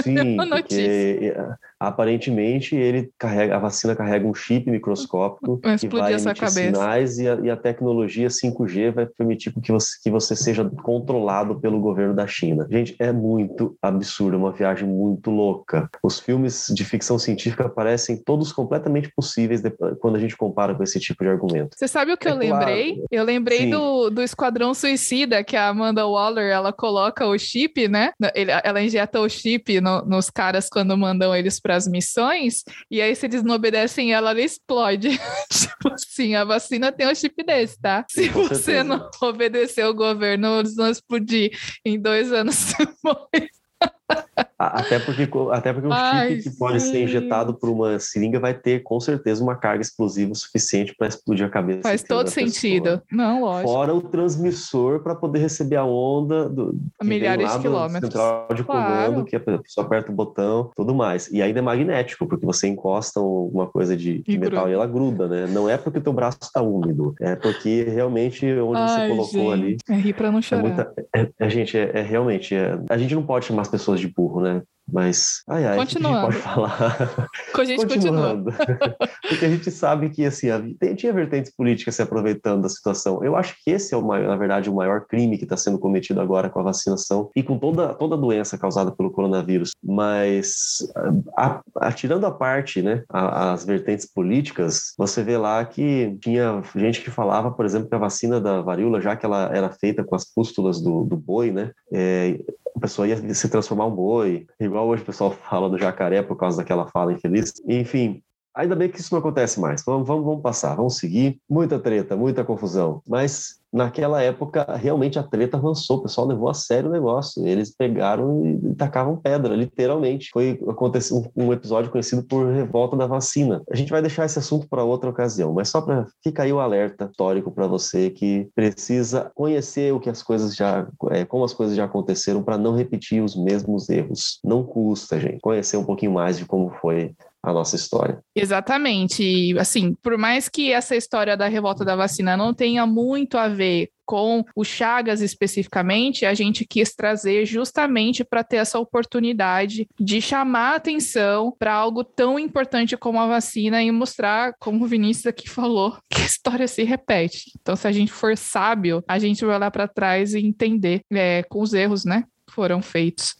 Sim, porque eh, aparentemente ele carrega, a vacina carrega um chip microscópico Vai que vai emitir cabeça. sinais e a, e a tecnologia 5G vai permitir que você, que você seja controlado pelo governo da China. Gente, é muito absurdo, é uma viagem muito louca. Os filmes de ficção científica parecem todos completamente possíveis quando a gente compara com esse tipo de argumento. Você sabe o que É eu claro. lembrei? Eu lembrei Sim. do, do Esquadrão Suicida, que a Amanda Waller, ela coloca o chip, né? Ela injeta o chip no- nos caras quando mandam eles para as missões, e aí se eles não obedecem ela, ela explode. tipo assim, a vacina tem um chip desse, tá? Se com você certeza. não obedecer o governo, eles vão explodir em dois anos. A- Até porque, até porque o Ai, chip que pode ser sim. injetado por uma seringa vai ter com certeza uma carga explosiva suficiente para explodir a cabeça. Faz todo sentido. Não, lógico. Fora o transmissor para poder receber a onda do, A milhares de quilômetros. central de Claro. comando, que a pessoa aperta o botão, tudo mais. E ainda é magnético, porque você encosta alguma coisa de, de E metal gruda. e ela gruda, né? Não é porque o teu braço está úmido, é porque realmente onde Ai, você colocou ali gente, É rir pra não é chorar. muita. É, é, gente, é, é realmente. é- a gente não pode chamar as pessoas de burro, né? Mas. Ai, ai, o que que a gente Continuando. pode falar? Com a gente continua. Continuando. Porque a gente sabe que assim, a- tinha vertentes políticas se aproveitando da situação. Eu acho que esse é, o maior, na verdade, o maior crime que está sendo cometido agora com a vacinação e com toda, toda a doença causada pelo coronavírus. Mas, a- a- tirando a parte, né, as vertentes políticas, você vê lá que tinha gente que falava, por exemplo, que a vacina da varíola, já que ela era feita com as pústulas do, do boi, né, é, a pessoa ia se transformar um boi, igual hoje o pessoal fala do jacaré por causa daquela fala infeliz. Enfim, Ainda bem que isso não acontece mais. Vamos, vamos, vamos passar, vamos seguir. Muita treta, muita confusão. Mas naquela época, realmente a treta avançou, o pessoal levou a sério o negócio. Eles pegaram e tacavam pedra, literalmente. Foi aconteceu um, um episódio conhecido por revolta da vacina. A gente vai deixar esse assunto para outra ocasião, mas só para ficar aí o alerta histórico para você que precisa conhecer o que as coisas já, é, como as coisas já aconteceram para não repetir os mesmos erros. Não custa, gente, conhecer um pouquinho mais de como foi a nossa história. Exatamente. E, assim, por mais que essa história da revolta da vacina não tenha muito a ver com o Chagas especificamente, a gente quis trazer justamente para ter essa oportunidade de chamar atenção para algo tão importante como a vacina e mostrar, como o Vinícius aqui falou, que a história se repete. Então, se a gente for sábio, a gente vai olhar para trás e entender é, com os erros, né, foram feitos.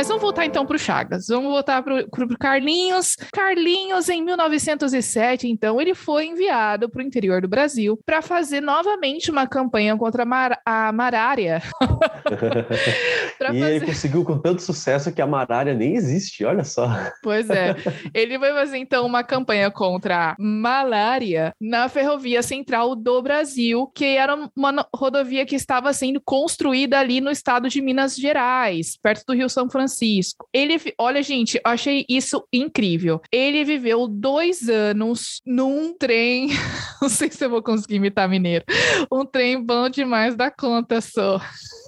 Mas vamos voltar então para o Chagas. Vamos voltar para o Carlinhos. Carlinhos, em 1907, então, ele foi enviado para o interior do Brasil para fazer novamente uma campanha contra a, mar a marária. e fazer... ele conseguiu com tanto sucesso que a marária nem existe, olha só. Pois é. Ele vai fazer então uma campanha contra a malária na ferrovia central do Brasil, que era uma rodovia que estava sendo construída ali no estado de Minas Gerais, perto do Rio São Francisco. Francisco. Ele, olha, gente, eu achei isso incrível. Ele viveu dois anos num trem. Não sei se eu vou conseguir imitar mineiro. Um trem bom demais da conta só.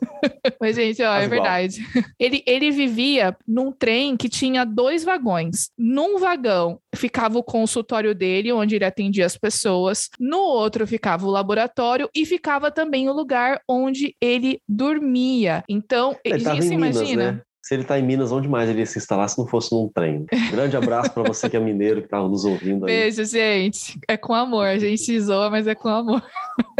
Mas, gente, ó, é verdade. Ele, ele vivia num trem que tinha dois vagões. Num vagão ficava o consultório dele, onde ele atendia as pessoas. No outro ficava o laboratório e ficava também o lugar onde ele dormia. Então, ele você imagina? né? Se ele está em Minas, onde mais ele ia se instalar se não fosse num trem? grande abraço para você que é mineiro, que estava nos ouvindo aí. Beijo, gente. É com amor. A gente zoa, mas é com amor.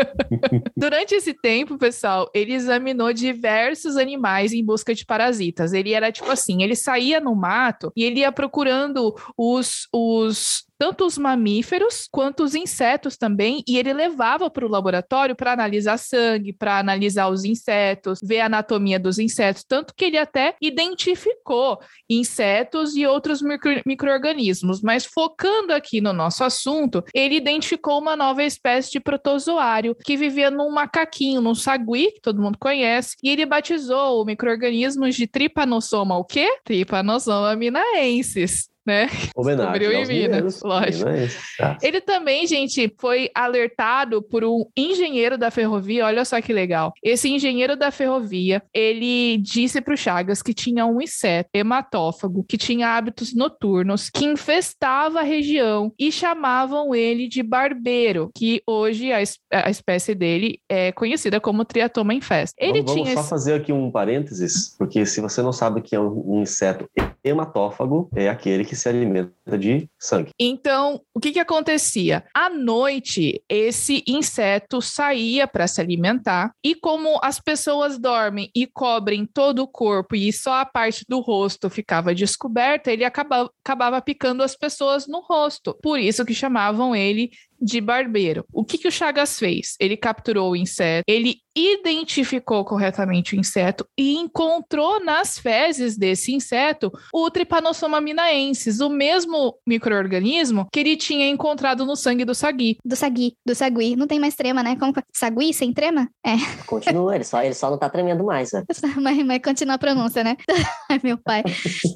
Durante esse tempo, pessoal, ele examinou diversos animais em busca de parasitas. Ele era tipo assim: ele saía no mato e ele ia procurando os, os tanto os mamíferos quanto os insetos também, e ele levava para o laboratório para analisar sangue, para analisar os insetos, ver a anatomia dos insetos, tanto que ele até identificou insetos e outros micro-organismos. Mas focando aqui no nosso assunto, ele identificou uma nova espécie de protozoário que vivia num macaquinho, num sagui, que todo mundo conhece, e ele batizou o micro-organismo de Trypanosoma o quê? Trypanosoma minaensis né? Homenagem Descobriu em Minas, lógico. Tá. Ele também, gente, foi alertado por um engenheiro da ferrovia. Olha só que legal. Esse engenheiro da ferrovia, ele disse para o Chagas que tinha um inseto hematófago que tinha hábitos noturnos, que infestava a região e chamavam ele de barbeiro, que hoje a, a espécie dele é conhecida como triatoma infest. Ele vamos, tinha vamos só fazer aqui um parênteses, porque se você não sabe o que é um, um inseto hematófago, é aquele que que se alimenta de sangue. Então, o que, que acontecia? À noite, esse inseto saía para se alimentar, e como as pessoas dormem e cobrem todo o corpo e só a parte do rosto ficava descoberta, ele acabava, acabava picando as pessoas no rosto. Por isso que chamavam ele de barbeiro. O que, que o Chagas fez? Ele capturou o inseto, ele identificou corretamente o inseto e encontrou nas fezes desse inseto o Trypanosoma minaensis, o mesmo microorganismo que ele tinha encontrado no sangue do sagui. Do sagui, do sagui. Não tem mais trema, né? Como sagui sem trema? É. Continua, ele só, ele só não tá tremendo mais, né? mas, mas continua a pronúncia, né? Ai, meu pai.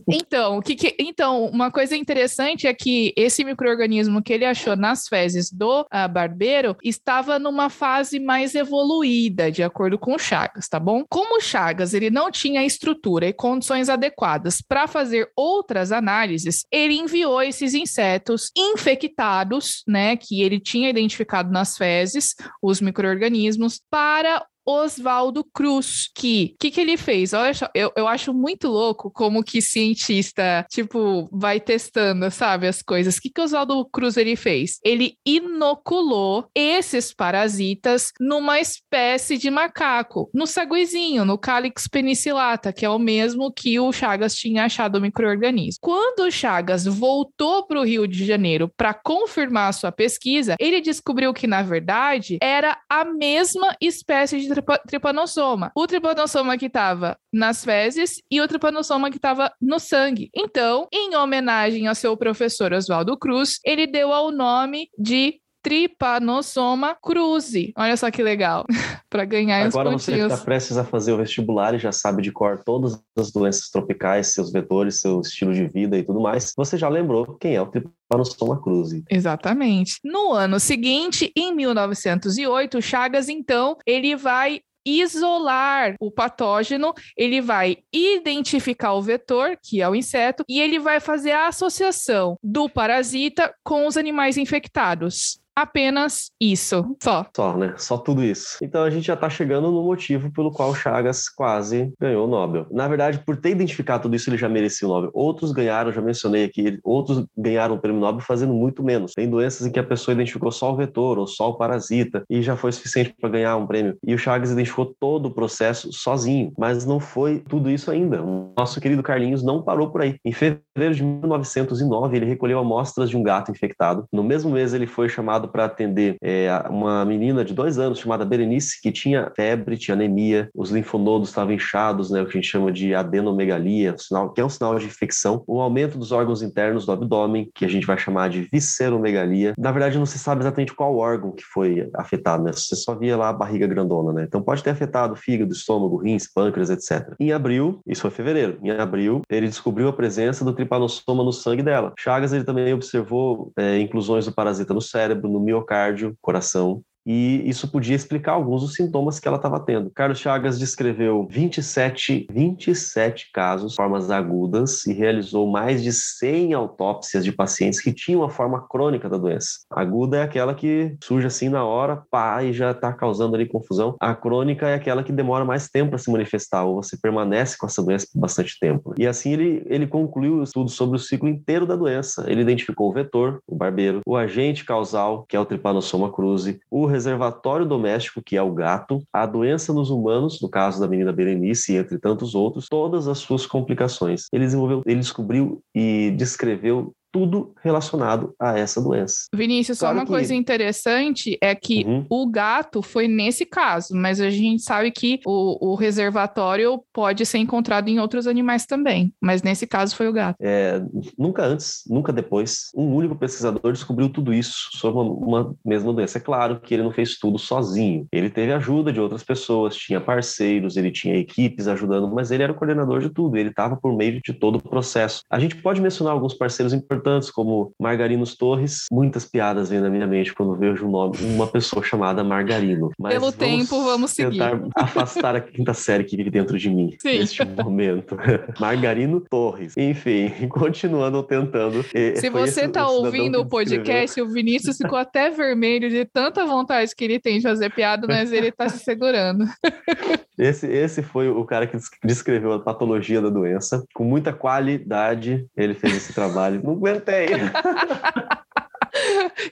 então, o que, que então, uma coisa interessante é que esse microorganismo que ele achou nas fezes do uh, barbeiro estava numa fase mais evoluída, de acordo com o Chagas, tá bom? Como Chagas ele não tinha estrutura e condições adequadas para fazer outras análises, ele enviou esses insetos infectados, né, que ele tinha identificado nas fezes, os microorganismos, para Oswaldo Cruz, que o que, que ele fez? Olha só, eu, eu acho muito louco como que cientista, tipo, vai testando, sabe, as coisas. O que, que Oswaldo Cruz ele fez? Ele inoculou esses parasitas numa espécie de macaco, no saguizinho, no Calix penicillata, que é o mesmo que o Chagas tinha achado o microorganismo. Quando o Chagas voltou para o Rio de Janeiro para confirmar a sua pesquisa, ele descobriu que, na verdade, era a mesma espécie de tripanossoma. O tripanossoma que estava nas fezes e o tripanossoma que estava no sangue. Então, em homenagem ao seu professor Oswaldo Cruz, ele deu ao nome de Trypanosoma cruzi. Olha só que legal. Para ganhar Agora uns você pontinhos. está prestes a fazer o vestibular e já sabe de cor todas as doenças tropicais, seus vetores, seu estilo de vida e tudo mais. Você já lembrou quem é o Trypanosoma cruzi. Exatamente. No ano seguinte, em 1908, Chagas, então, ele vai isolar o patógeno, ele vai identificar o vetor, que é o inseto, e ele vai fazer a associação do parasita com os animais infectados. Apenas isso, só. Só, né? Só tudo isso. Então a gente já tá chegando no motivo pelo qual Chagas quase ganhou o Nobel. Na verdade, por ter identificado tudo isso, ele já merecia o Nobel. Outros ganharam, já mencionei aqui, outros ganharam o prêmio Nobel fazendo muito menos. Tem doenças em que a pessoa identificou só o vetor ou só o parasita e já foi suficiente para ganhar um prêmio. E o Chagas identificou todo o processo sozinho, mas não foi tudo isso ainda. O nosso querido Carlinhos não parou por aí. Em fevereiro de 1909, ele recolheu amostras de um gato infectado. No mesmo mês, ele foi chamado para atender é, uma menina de dois anos chamada Berenice, que tinha febre, tinha anemia, os linfonodos estavam inchados, né, o que a gente chama de adenomegalia, sinal, que é um sinal de infecção, o aumento dos órgãos internos do abdômen, que a gente vai chamar de visceromegalia. Na verdade, não se sabe exatamente qual órgão que foi afetado, né? Você só via lá a barriga grandona, né? Então pode ter afetado o fígado, estômago, rins, pâncreas, etc. Em abril, isso foi fevereiro, em abril, ele descobriu a presença do tripanossoma no sangue dela. Chagas, ele também observou é, inclusões do parasita no cérebro, no miocárdio, coração, e isso podia explicar alguns dos sintomas que ela estava tendo. Carlos Chagas descreveu 27, 27 casos, formas agudas, e realizou mais de 100 autópsias de pacientes que tinham a forma crônica da doença. Aguda é aquela que surge assim na hora, pá, e já está causando ali confusão. A crônica é aquela que demora mais tempo para se manifestar, ou você permanece com essa doença por bastante tempo. E assim ele, ele concluiu o estudo sobre o ciclo inteiro da doença. Ele identificou o vetor, o barbeiro, o agente causal, que é o Trypanosoma cruzi, o reservatório doméstico, que é o gato, a doença nos humanos, no caso da menina Berenice, entre tantos outros, todas as suas complicações. Ele desenvolveu, ele descobriu e descreveu tudo relacionado a essa doença. Vinícius, só Claro uma que- coisa interessante é que Uhum. o gato foi nesse caso, mas a gente sabe que o, o reservatório pode ser encontrado em outros animais também, mas nesse caso foi o gato. É, nunca antes, nunca depois, um único pesquisador descobriu tudo isso sobre uma, uma mesma doença. É claro que ele não fez tudo sozinho. Ele teve ajuda de outras pessoas, tinha parceiros, ele tinha equipes ajudando, mas ele era o coordenador de tudo, ele estava por meio de todo o processo. A gente pode mencionar alguns parceiros importantes, como Margarinos Torres. Muitas piadas vêm na minha mente quando vejo um nome, uma pessoa chamada Margarino. Mas Pelo tempo, vamos seguir. tentar afastar a quinta série que vive dentro de mim Sim. neste momento. Margarino Torres. Enfim, continuando tentando. eh, Se você tá cidadão ouvindo o podcast, o Vinícius ficou até vermelho de tanta vontade que ele tem de fazer piada, mas ele tá se segurando. Esse, esse foi o cara que des- descreveu a patologia da doença. Com muita qualidade, ele fez esse trabalho. Não aguentei.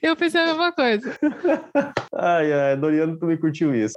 Eu pensei a mesma coisa. Ai, ai, Doriano também curtiu isso.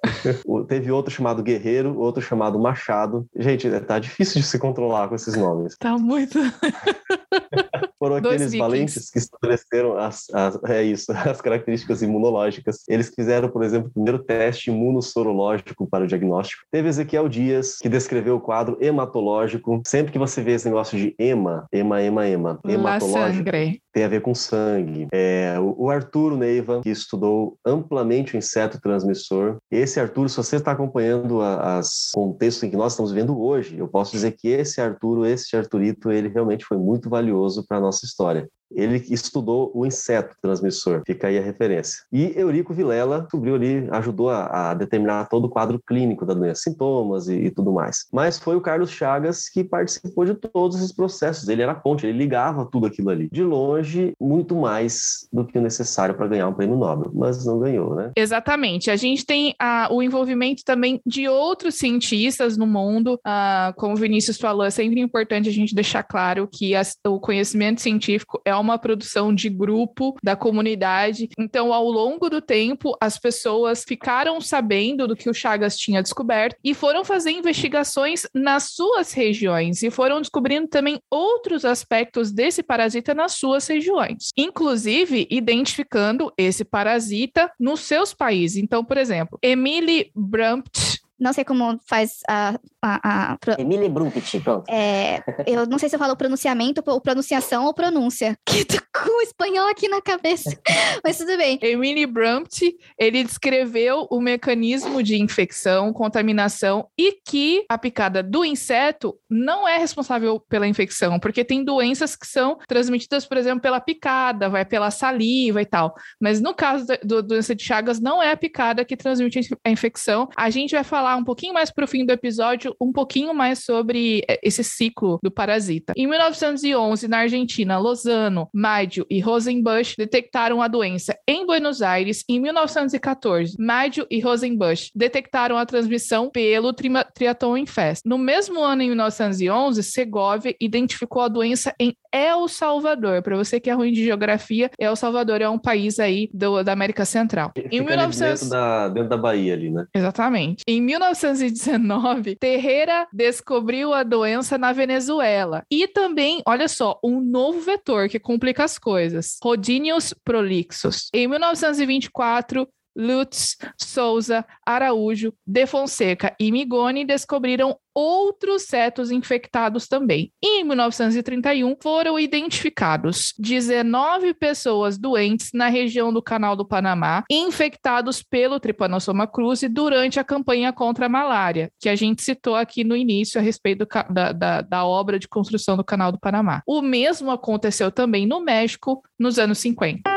Teve outro chamado Guerreiro, outro chamado Machado. Gente, tá difícil de se controlar com esses nomes. Tá muito. Foram Dois aqueles vikings. valentes que estabeleceram as, as- é isso, as características imunológicas. Eles fizeram, por exemplo, o primeiro teste imunossorológico para o diagnóstico. Teve Ezequiel Dias, que descreveu o quadro hematológico. Sempre que você vê esse negócio de hema, ema, ema, ema, La hematológico, tem a ver com sangue. É, o, o Arturo Neiva, que estudou amplamente o inseto transmissor. Esse Arturo, se você está acompanhando as contextos em que nós estamos vivendo hoje, eu posso dizer que esse Arturo, esse Arturito, ele realmente foi muito valioso para a nossa história. Ele estudou o inseto transmissor, fica aí a referência. E Eurico Vilela descobriu ali, ajudou a, a determinar todo o quadro clínico da doença, sintomas e, e tudo mais. Mas foi o Carlos Chagas que participou de todos esses processos. Ele era a ponte, ele ligava tudo aquilo ali. De longe, muito mais do que o necessário para ganhar um prêmio Nobel, mas não ganhou, né? Exatamente. A gente tem o envolvimento também de outros cientistas no mundo. Ah, como o Vinícius falou, é sempre importante a gente deixar claro que o conhecimento científico é uma produção de grupo da comunidade. Então, ao longo do tempo, as pessoas ficaram sabendo do que o Chagas tinha descoberto e foram fazer investigações nas suas regiões e foram descobrindo também outros aspectos desse parasita nas suas regiões, inclusive identificando esse parasita nos seus países. Então, por exemplo, Emily Brumpt não sei como faz a. a, a pro- Emily Brumpit, pronto. é, eu não sei se eu falo pronunciamento, ou pronunciação ou pronúncia. Que tô com o espanhol aqui na cabeça. Mas tudo bem. Emily Brumpt, ele descreveu o mecanismo de infecção, contaminação e que a picada do inseto não é responsável pela infecção, porque tem doenças que são transmitidas, por exemplo, pela picada, vai pela saliva e tal. Mas no caso da do, doença de Chagas, não é a picada que transmite a infecção. A gente vai falar um pouquinho mais pro fim do episódio, um pouquinho mais sobre eh, esse ciclo do parasita. Em 1911, na Argentina, Lozano, Maggio e Rosenbusch detectaram a doença em Buenos Aires. Em 1914, Maggio e Rosenbusch detectaram a transmissão pelo Triathlon Infest. No mesmo ano, em 1911, Segovia identificou a doença em El Salvador. Para você que é ruim de geografia, El Salvador é um país aí do- da América Central. Em ali 1900... dentro, da, dentro da Bahia ali, né? Exatamente. Em 1919, Terreira descobriu a doença na Venezuela. E também, olha só, um novo vetor que complica as coisas: Rodinius prolixus. Em 1924, Lutz, Souza, Araújo, De Fonseca e Migoni descobriram outros setos infectados também. Em 1931 foram identificados 19 pessoas doentes na região do Canal do Panamá, infectados pelo Trypanosoma cruzi durante a campanha contra a malária, que a gente citou aqui no início a respeito do da, da, da obra de construção do Canal do Panamá. O mesmo aconteceu também no México nos anos 50.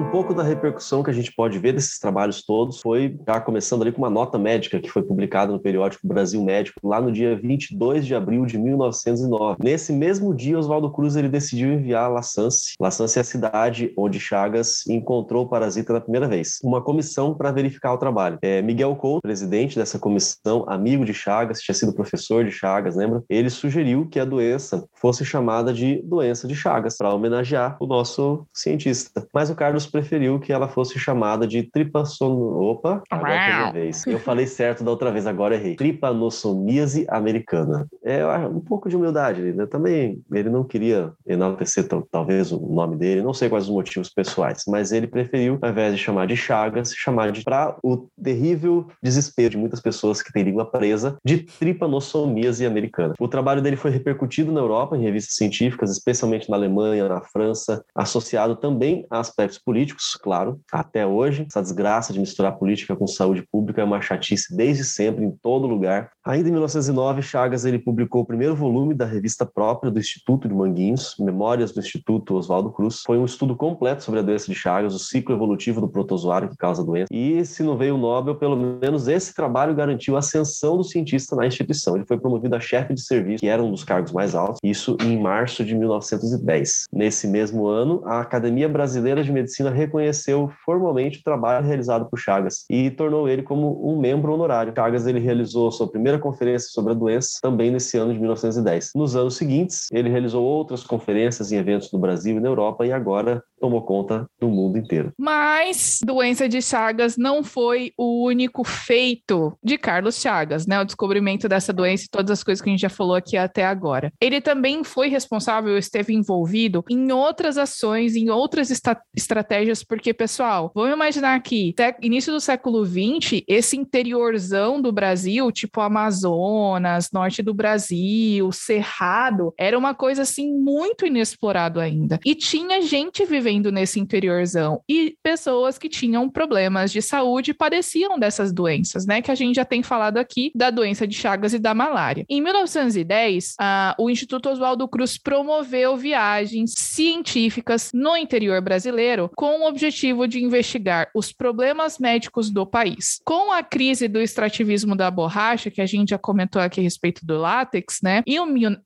Um pouco da repercussão que a gente pode ver desses trabalhos todos foi já começando ali com uma nota médica que foi publicada no periódico Brasil Médico lá no dia 22 de abril de 1909. Nesse mesmo dia, Oswaldo Cruz ele decidiu enviar a La Sance. La Sance é a cidade onde Chagas encontrou o parasita da primeira vez. Uma comissão para verificar o trabalho. É, Miguel Couto, presidente dessa comissão, amigo de Chagas, tinha sido professor de Chagas, lembra? Ele sugeriu que a doença fosse chamada de doença de Chagas para homenagear o nosso cientista. Mas o Carlos preferiu que ela fosse chamada de tripassono... Opa, agora minha vez. Eu falei certo da outra vez, agora errei. Tripanossomíase americana. É um pouco de humildade, né? Também ele não queria enaltecer tal- talvez o nome dele, não sei quais os motivos pessoais, mas ele preferiu, ao invés de chamar de Chagas, chamar de para o terrível desespero de muitas pessoas que têm língua presa, de tripanossomíase americana. O trabalho dele foi repercutido na Europa em revistas científicas, especialmente na Alemanha, na França, associado também a aspectos políticos, claro, até hoje. Essa desgraça de misturar política com saúde pública é uma chatice desde sempre, em todo lugar. Ainda em 1909, Chagas ele publicou o primeiro volume da revista própria do Instituto de Manguinhos, Memórias do Instituto Oswaldo Cruz. Foi um estudo completo sobre a doença de Chagas, o ciclo evolutivo do protozoário que causa a doença. E se não veio o Nobel, pelo menos esse trabalho garantiu a ascensão do cientista na instituição. Ele foi promovido a chefe de serviço, que era um dos cargos mais altos, isso em março de 1910. Nesse mesmo ano, a Academia Brasileira de Medicina reconheceu formalmente o trabalho realizado por Chagas e tornou ele como um membro honorário. Chagas ele realizou sua primeira conferência sobre a doença também nesse ano de 1910. Nos anos seguintes, ele realizou outras conferências em eventos no Brasil e na Europa e agora tomou conta do mundo inteiro. Mas doença de Chagas não foi o único feito de Carlos Chagas, né? O descobrimento dessa doença e todas as coisas que a gente já falou aqui até agora. Ele também foi responsável, esteve envolvido em outras ações, em outras estratégias, porque, pessoal, vamos imaginar sé- início do século XX, esse interiorzão do Brasil, tipo Amazonas, norte do Brasil, Cerrado, era uma coisa assim muito inexplorado ainda. E tinha gente vivendo nesse interiorzão e pessoas que tinham problemas de saúde padeciam dessas doenças, né? Que a gente já tem falado aqui da doença de Chagas e da malária. Em 1910, ah, o Instituto Oswaldo Cruz promoveu viagens científicas no interior brasileiro com o objetivo de investigar os problemas médicos do país. Com a crise do extrativismo da borracha, que a gente já comentou aqui a respeito do látex, né? Em,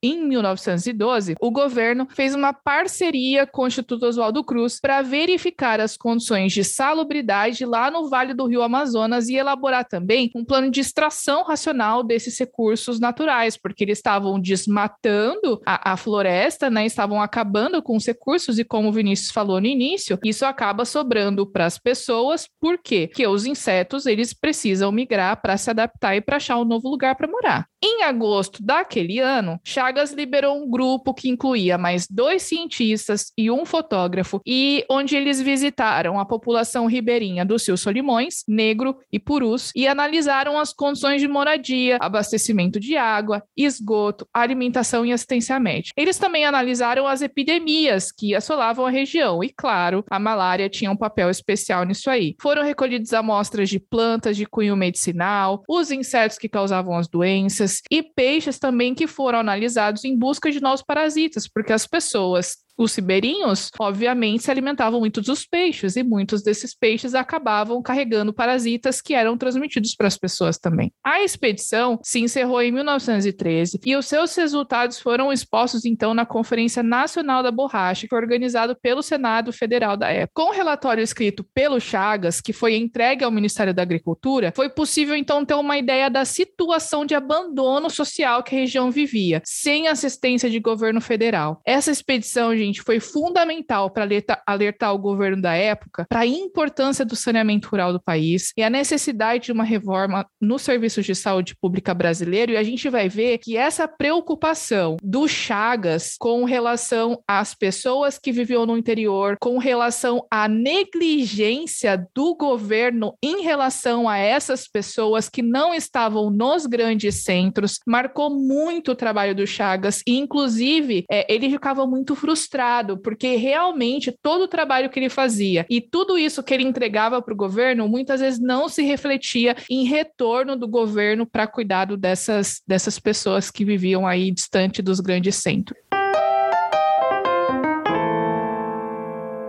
em 1912, o governo fez uma parceria com o Instituto Oswaldo Cruz Para verificar as condições de salubridade lá no Vale do Rio Amazonas e elaborar também um plano de extração racional desses recursos naturais, porque eles estavam desmatando a, a floresta, né? Estavam acabando com os recursos e como o Vinícius falou no início, isso acaba sobrando para as pessoas, por quê? Porque os insetos, eles precisam migrar para se adaptar e para achar um novo lugar para morar. Em agosto daquele ano, Chagas liberou um grupo que incluía mais dois cientistas e um fotógrafo, e onde eles visitaram a população ribeirinha dos Rio Solimões, Negro e Purus, e analisaram as condições de moradia, abastecimento de água, esgoto, alimentação e assistência médica. Eles também analisaram as epidemias que assolavam a região, e claro, a malária tinha um papel especial nisso aí. Foram recolhidas amostras de plantas de cunho medicinal, os insetos que causavam as doenças, e peixes também que foram analisados em busca de novos parasitas, porque as pessoas os ribeirinhos, obviamente, se alimentavam muito dos peixes e muitos desses peixes acabavam carregando parasitas que eram transmitidos para as pessoas também. A expedição se encerrou em 1913 e os seus resultados foram expostos então na Conferência Nacional da Borracha, que foi organizado pelo Senado Federal da época. Com o relatório escrito pelo Chagas, que foi entregue ao Ministério da Agricultura, foi possível então ter uma ideia da situação de abandono social que a região vivia, sem assistência de governo federal. Essa expedição, gente, foi fundamental para alertar, alertar o governo da época para a importância do saneamento rural do país e a necessidade de uma reforma nos serviços de saúde pública brasileiro. E a gente vai ver que essa preocupação do Chagas com relação às pessoas que viviam no interior, com relação à negligência do governo em relação a essas pessoas que não estavam nos grandes centros, marcou muito o trabalho do Chagas e, inclusive, é, ele ficava muito frustrado frustrado, porque realmente todo o trabalho que ele fazia e tudo isso que ele entregava para o governo muitas vezes não se refletia em retorno do governo para cuidado dessas, dessas pessoas que viviam aí distante dos grandes centros.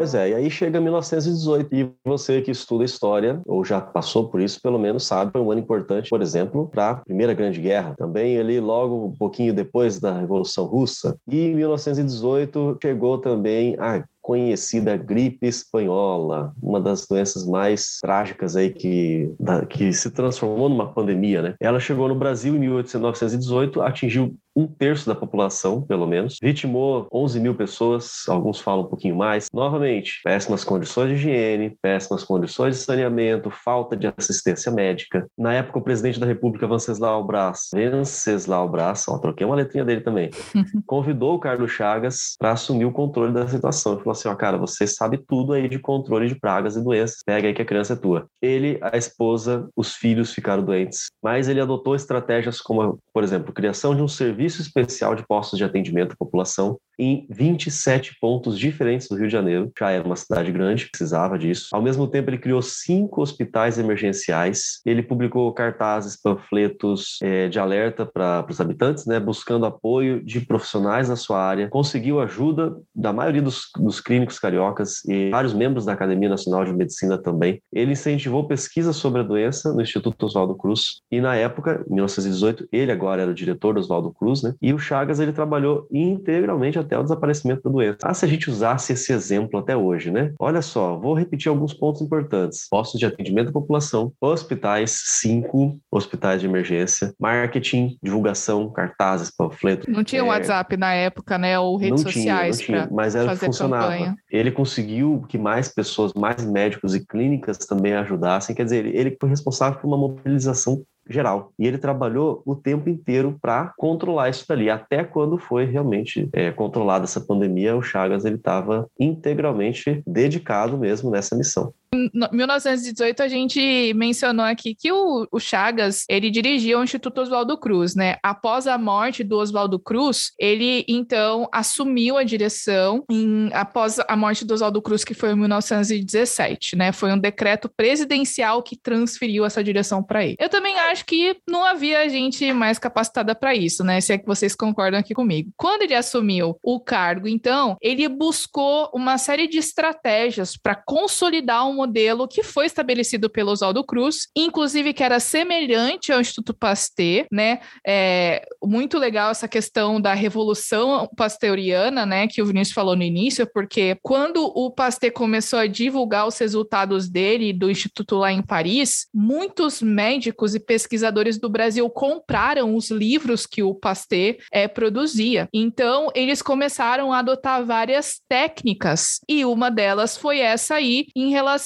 Pois é, e aí chega 1918 e você que estuda história, ou já passou por isso, pelo menos sabe, foi um ano importante, por exemplo, para a Primeira Grande Guerra. Também ali logo um pouquinho depois da Revolução Russa. E em 1918 chegou também a conhecida gripe espanhola, uma das doenças mais trágicas aí que, da, que se transformou numa pandemia, né? Ela chegou no Brasil em 1918, atingiu um terço da população, pelo menos, vitimou 11 mil pessoas, alguns falam um pouquinho mais. Novamente, péssimas condições de higiene, péssimas condições de saneamento, falta de assistência médica. Na época, o presidente da República, Venceslau Braz, Venceslau Braz, ó, troquei uma letrinha dele também, convidou o Carlos Chagas para assumir o controle da situação. Ele falou assim, ó, cara, você sabe tudo aí de controle de pragas e doenças, pega aí que a criança é tua. Ele, a esposa, os filhos ficaram doentes, mas ele adotou estratégias como, por exemplo, criação de um serviço serviço especial de postos de atendimento à população em 27 pontos diferentes do Rio de Janeiro. Já era uma cidade grande, precisava disso. Ao mesmo tempo, ele criou cinco hospitais emergenciais. Ele publicou cartazes, panfletos é, de alerta para os habitantes, né, buscando apoio de profissionais na sua área. Conseguiu ajuda da maioria dos, dos clínicos cariocas e vários membros da Academia Nacional de Medicina também. Ele incentivou pesquisa sobre a doença no Instituto Oswaldo Cruz e na época, em 1918, ele agora era o diretor do Oswaldo Cruz, né? E o Chagas ele trabalhou integralmente até o desaparecimento da doença. Ah, se a gente usasse esse exemplo até hoje, né? Olha só, vou repetir alguns pontos importantes. Postos de atendimento à população, hospitais, cinco hospitais de emergência, marketing, divulgação, cartazes, panfletos. Não tinha é... WhatsApp na época, né? Ou redes não sociais. Tinha, não tinha, mas era funcionava. Campanha. Ele conseguiu que mais pessoas, mais médicos e clínicas também ajudassem. Quer dizer, ele foi responsável por uma mobilização geral. E ele trabalhou o tempo inteiro para controlar isso dali. Até quando foi realmente é, controlada essa pandemia, o Chagas ele estava integralmente dedicado mesmo nessa missão. Em 1918, a gente mencionou aqui que o, o, Chagas, ele dirigia o Instituto Oswaldo Cruz, né? Após a morte do Oswaldo Cruz, ele, então, assumiu a direção em, após a morte do Oswaldo Cruz, que foi em 1917, né? Foi um decreto presidencial que transferiu essa direção para ele. Eu também acho que não havia gente mais capacitada para isso, né? Se é que vocês concordam aqui comigo. Quando ele assumiu o cargo, então, ele buscou uma série de estratégias para consolidar um modelo que foi estabelecido pelo Oswaldo Cruz, inclusive que era semelhante ao Instituto Pasteur, né? É muito legal essa questão da revolução pasteuriana, né? Que o Vinícius falou no início, porque quando o Pasteur começou a divulgar os resultados dele do Instituto lá em Paris, muitos médicos e pesquisadores do Brasil compraram os livros que o Pasteur é, produzia. Então, eles começaram a adotar várias técnicas, e uma delas foi essa aí, em relação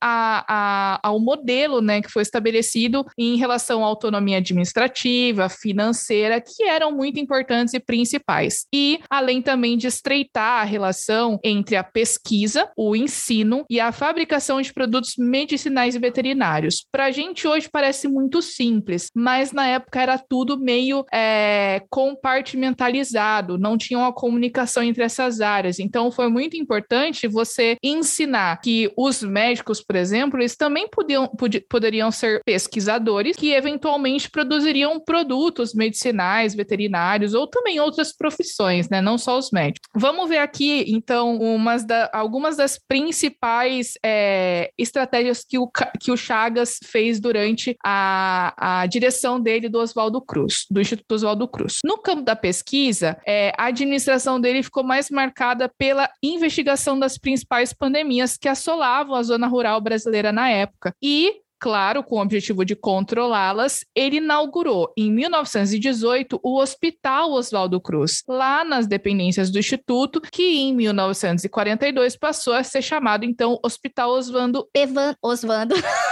a, a, ao modelo né, que foi estabelecido em relação à autonomia administrativa, financeira, que eram muito importantes e principais. E além também de estreitar a relação entre a pesquisa, o ensino e a fabricação de produtos medicinais e veterinários. Para a gente hoje parece muito simples, mas na época era tudo meio é, compartimentalizado, não tinha uma comunicação entre essas áreas. Então foi muito importante você ensinar que os médicos, por exemplo, eles também podiam, poderiam ser pesquisadores que eventualmente produziriam produtos medicinais, veterinários ou também outras profissões, né? Não só os médicos. Vamos ver aqui, então, umas da, algumas das principais é, estratégias que o, que o Chagas fez durante a, a direção dele do Oswaldo Cruz, do Instituto Oswaldo Cruz. No campo da pesquisa, é, a administração dele ficou mais marcada pela investigação das principais pandemias que assolavam a zona rural brasileira na época. E claro, com o objetivo de controlá-las, ele inaugurou em 1918 o Hospital Oswaldo Cruz, lá nas dependências do Instituto, que em 1942 passou a ser chamado então Hospital Oswando Evan Oswando.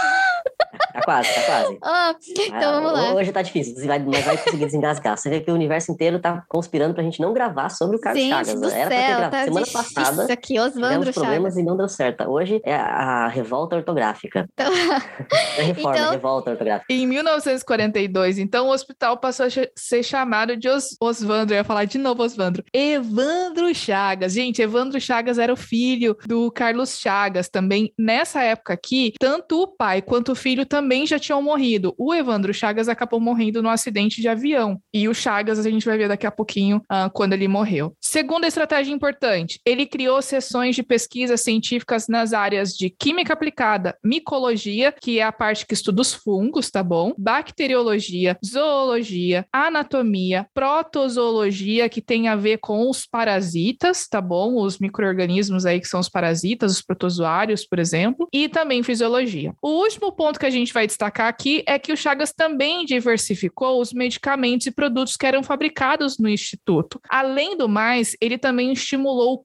Tá quase, tá quase. Oh, então Ah, vamos lá. Hoje tá difícil, vai, mas vai conseguir desengasgar. Você vê que o universo inteiro tá conspirando pra gente não gravar sobre o Carlos Gente Chagas. do Era pra ter céu, gravado tá semana passada. aqui, Oswandro Tivemos problemas Chagas. e não deu certo. Hoje é a revolta ortográfica. Então, é reforma, Então- revolta ortográfica. Em 1942, então, o hospital passou a ser chamado de Os Osvandro. Eu ia falar de novo Osvandro. Evandro Chagas. Gente, Evandro Chagas era o filho do Carlos Chagas. Também, nessa época aqui, tanto o pai quanto o filho também já tinham morrido. O Evandro Chagas acabou morrendo num acidente de avião. E o Chagas a gente vai ver daqui a pouquinho ah, quando ele morreu. Segunda estratégia importante: ele criou sessões de pesquisas científicas nas áreas de química aplicada, micologia, que é a parte que estuda os fungos, tá bom? Bacteriologia, zoologia, anatomia, protozoologia, que tem a ver com os parasitas, tá bom? Os micro-organismos aí que são os parasitas, os protozoários, por exemplo, e também fisiologia. O último ponto que a gente vai destacar aqui é que o Chagas também diversificou os medicamentos e produtos que eram fabricados no instituto. Além do mais, ele também estimulou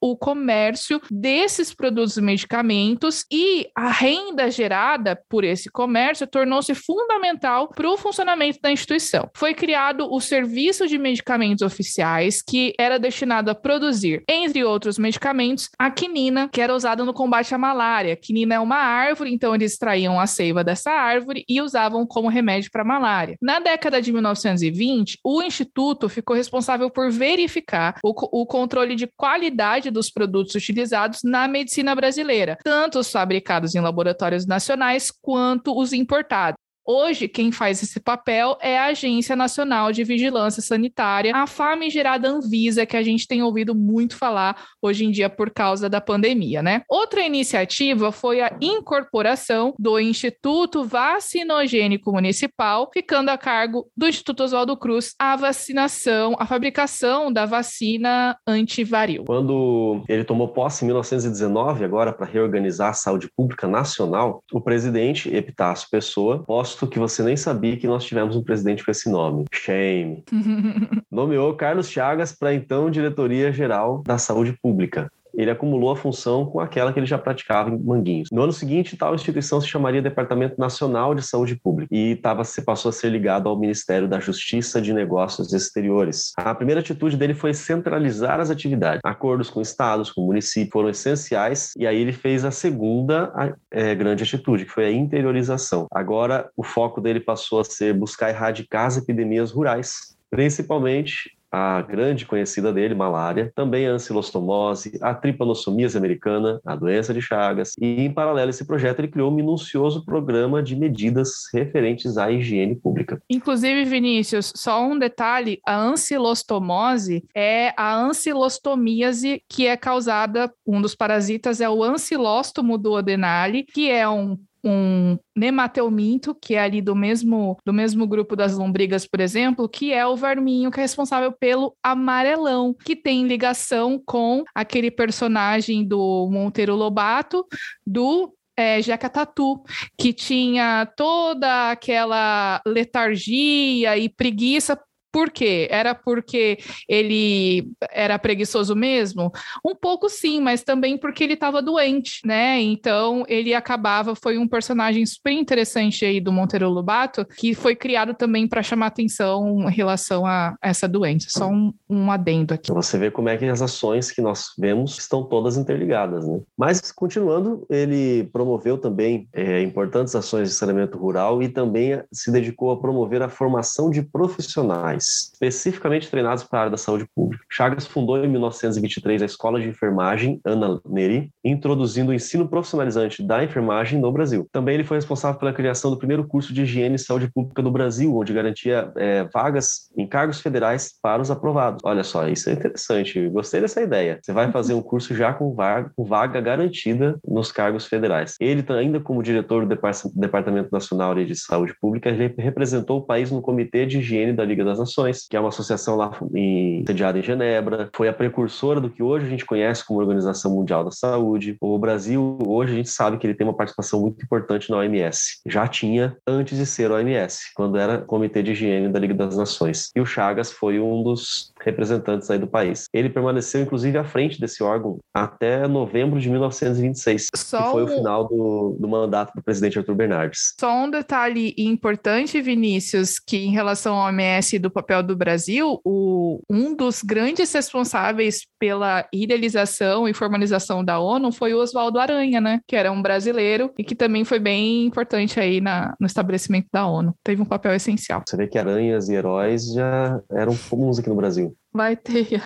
o comércio desses produtos e medicamentos e a renda gerada por esse comércio tornou-se fundamental para o funcionamento da instituição. Foi criado o Serviço de Medicamentos Oficiais, que era destinado a produzir, entre outros medicamentos, a quinina, que era usada no combate à malária. A quinina é uma árvore, então eles extraíam a seiva dessa árvore e usavam como remédio para malária. Na década de 1920, o instituto ficou responsável por verificar o, o controle de qualidade dos produtos utilizados na medicina brasileira, tanto os fabricados em laboratórios nacionais quanto os importados. Hoje, quem faz esse papel é a Agência Nacional de Vigilância Sanitária, a famigerada Anvisa, que a gente tem ouvido muito falar hoje em dia por causa da pandemia, né? Outra iniciativa foi a incorporação do Instituto Vacinogênico Municipal, ficando a cargo do Instituto Oswaldo Cruz a vacinação, a fabricação da vacina antivaril. Quando ele tomou posse em 1919, agora para reorganizar a saúde pública nacional, o presidente Epitácio Pessoa, posto que você nem sabia que nós tivemos um presidente com esse nome, shame, nomeou Carlos Chagas para então diretoria geral da saúde pública. Ele acumulou a função com aquela que ele já praticava em Manguinhos. No ano seguinte, tal instituição se chamaria Departamento Nacional de Saúde Pública e tava, passou a ser ligado ao Ministério da Justiça de Negócios Exteriores. A primeira atitude dele foi centralizar as atividades. Acordos com estados, com municípios foram essenciais e aí ele fez a segunda é, grande atitude, que foi a interiorização. Agora, o foco dele passou a ser buscar erradicar as epidemias rurais, principalmente a grande conhecida dele, malária, também a ancilostomose, a trypanosomiase americana, a doença de Chagas, e em paralelo a esse projeto ele criou um minucioso programa de medidas referentes à higiene pública. Inclusive, Vinícius, só um detalhe: a ancilostomose é a ancilostomíase que é causada, um dos parasitas é o ancilóstomo duodenale, que é um um nemateuminto, que é ali do mesmo, do mesmo grupo das lombrigas, por exemplo, que é o verminho que é responsável pelo amarelão, que tem ligação com aquele personagem do Monteiro Lobato, do é, Jeca Tatu, que tinha toda aquela letargia e preguiça por quê? Era porque ele era preguiçoso mesmo? Um pouco sim, mas também porque ele estava doente, né? Então ele acabava, foi um personagem super interessante aí do Monteiro Lobato, que foi criado também para chamar atenção em relação a essa doença. Só um, um adendo aqui. Você vê como é que as ações que nós vemos estão todas interligadas, né? Mas continuando, ele promoveu também é, importantes ações de saneamento rural e também se dedicou a promover a formação de profissionais especificamente treinados para a área da saúde pública. Chagas fundou em 1923 a Escola de Enfermagem Ana Neri, introduzindo o ensino profissionalizante da enfermagem no Brasil. Também ele foi responsável pela criação do primeiro curso de higiene e saúde pública do Brasil, onde garantia é, vagas em cargos federais para os aprovados. Olha só, isso é interessante. Gostei dessa ideia. Você vai fazer um curso já com vaga, com vaga garantida nos cargos federais. Ele, ainda como diretor do Departamento Nacional de Saúde Pública, representou o país no Comitê de Higiene da Liga das Nações Nações, que é uma associação lá em, sediada em Genebra, foi a precursora do que hoje a gente conhece como Organização Mundial da Saúde. O Brasil, hoje, a gente sabe que ele tem uma participação muito importante na OMS. Já tinha antes de ser OMS, quando era Comitê de Higiene da Liga das Nações. E o Chagas foi um dos representantes aí do país. Ele permaneceu, inclusive, à frente desse órgão até novembro de 1926, Só que foi o final do, do mandato do presidente Arthur Bernardes. Só um detalhe importante, Vinícius, que em relação ao OMS e do papel do Brasil, o, um dos grandes responsáveis pela idealização e formalização da ONU foi o Oswaldo Aranha, né? Que era um brasileiro e que também foi bem importante aí na, no estabelecimento da ONU. Teve um papel essencial. Você vê que aranhas e heróis já eram comuns aqui no Brasil. Vai ter.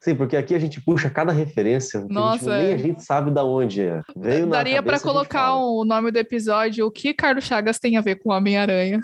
Sim, porque aqui a gente puxa cada referência, Nossa, a gente, nem a gente sabe da onde é. Veio Daria para colocar o nome do episódio O que Carlos Chagas tem a ver com Homem-Aranha.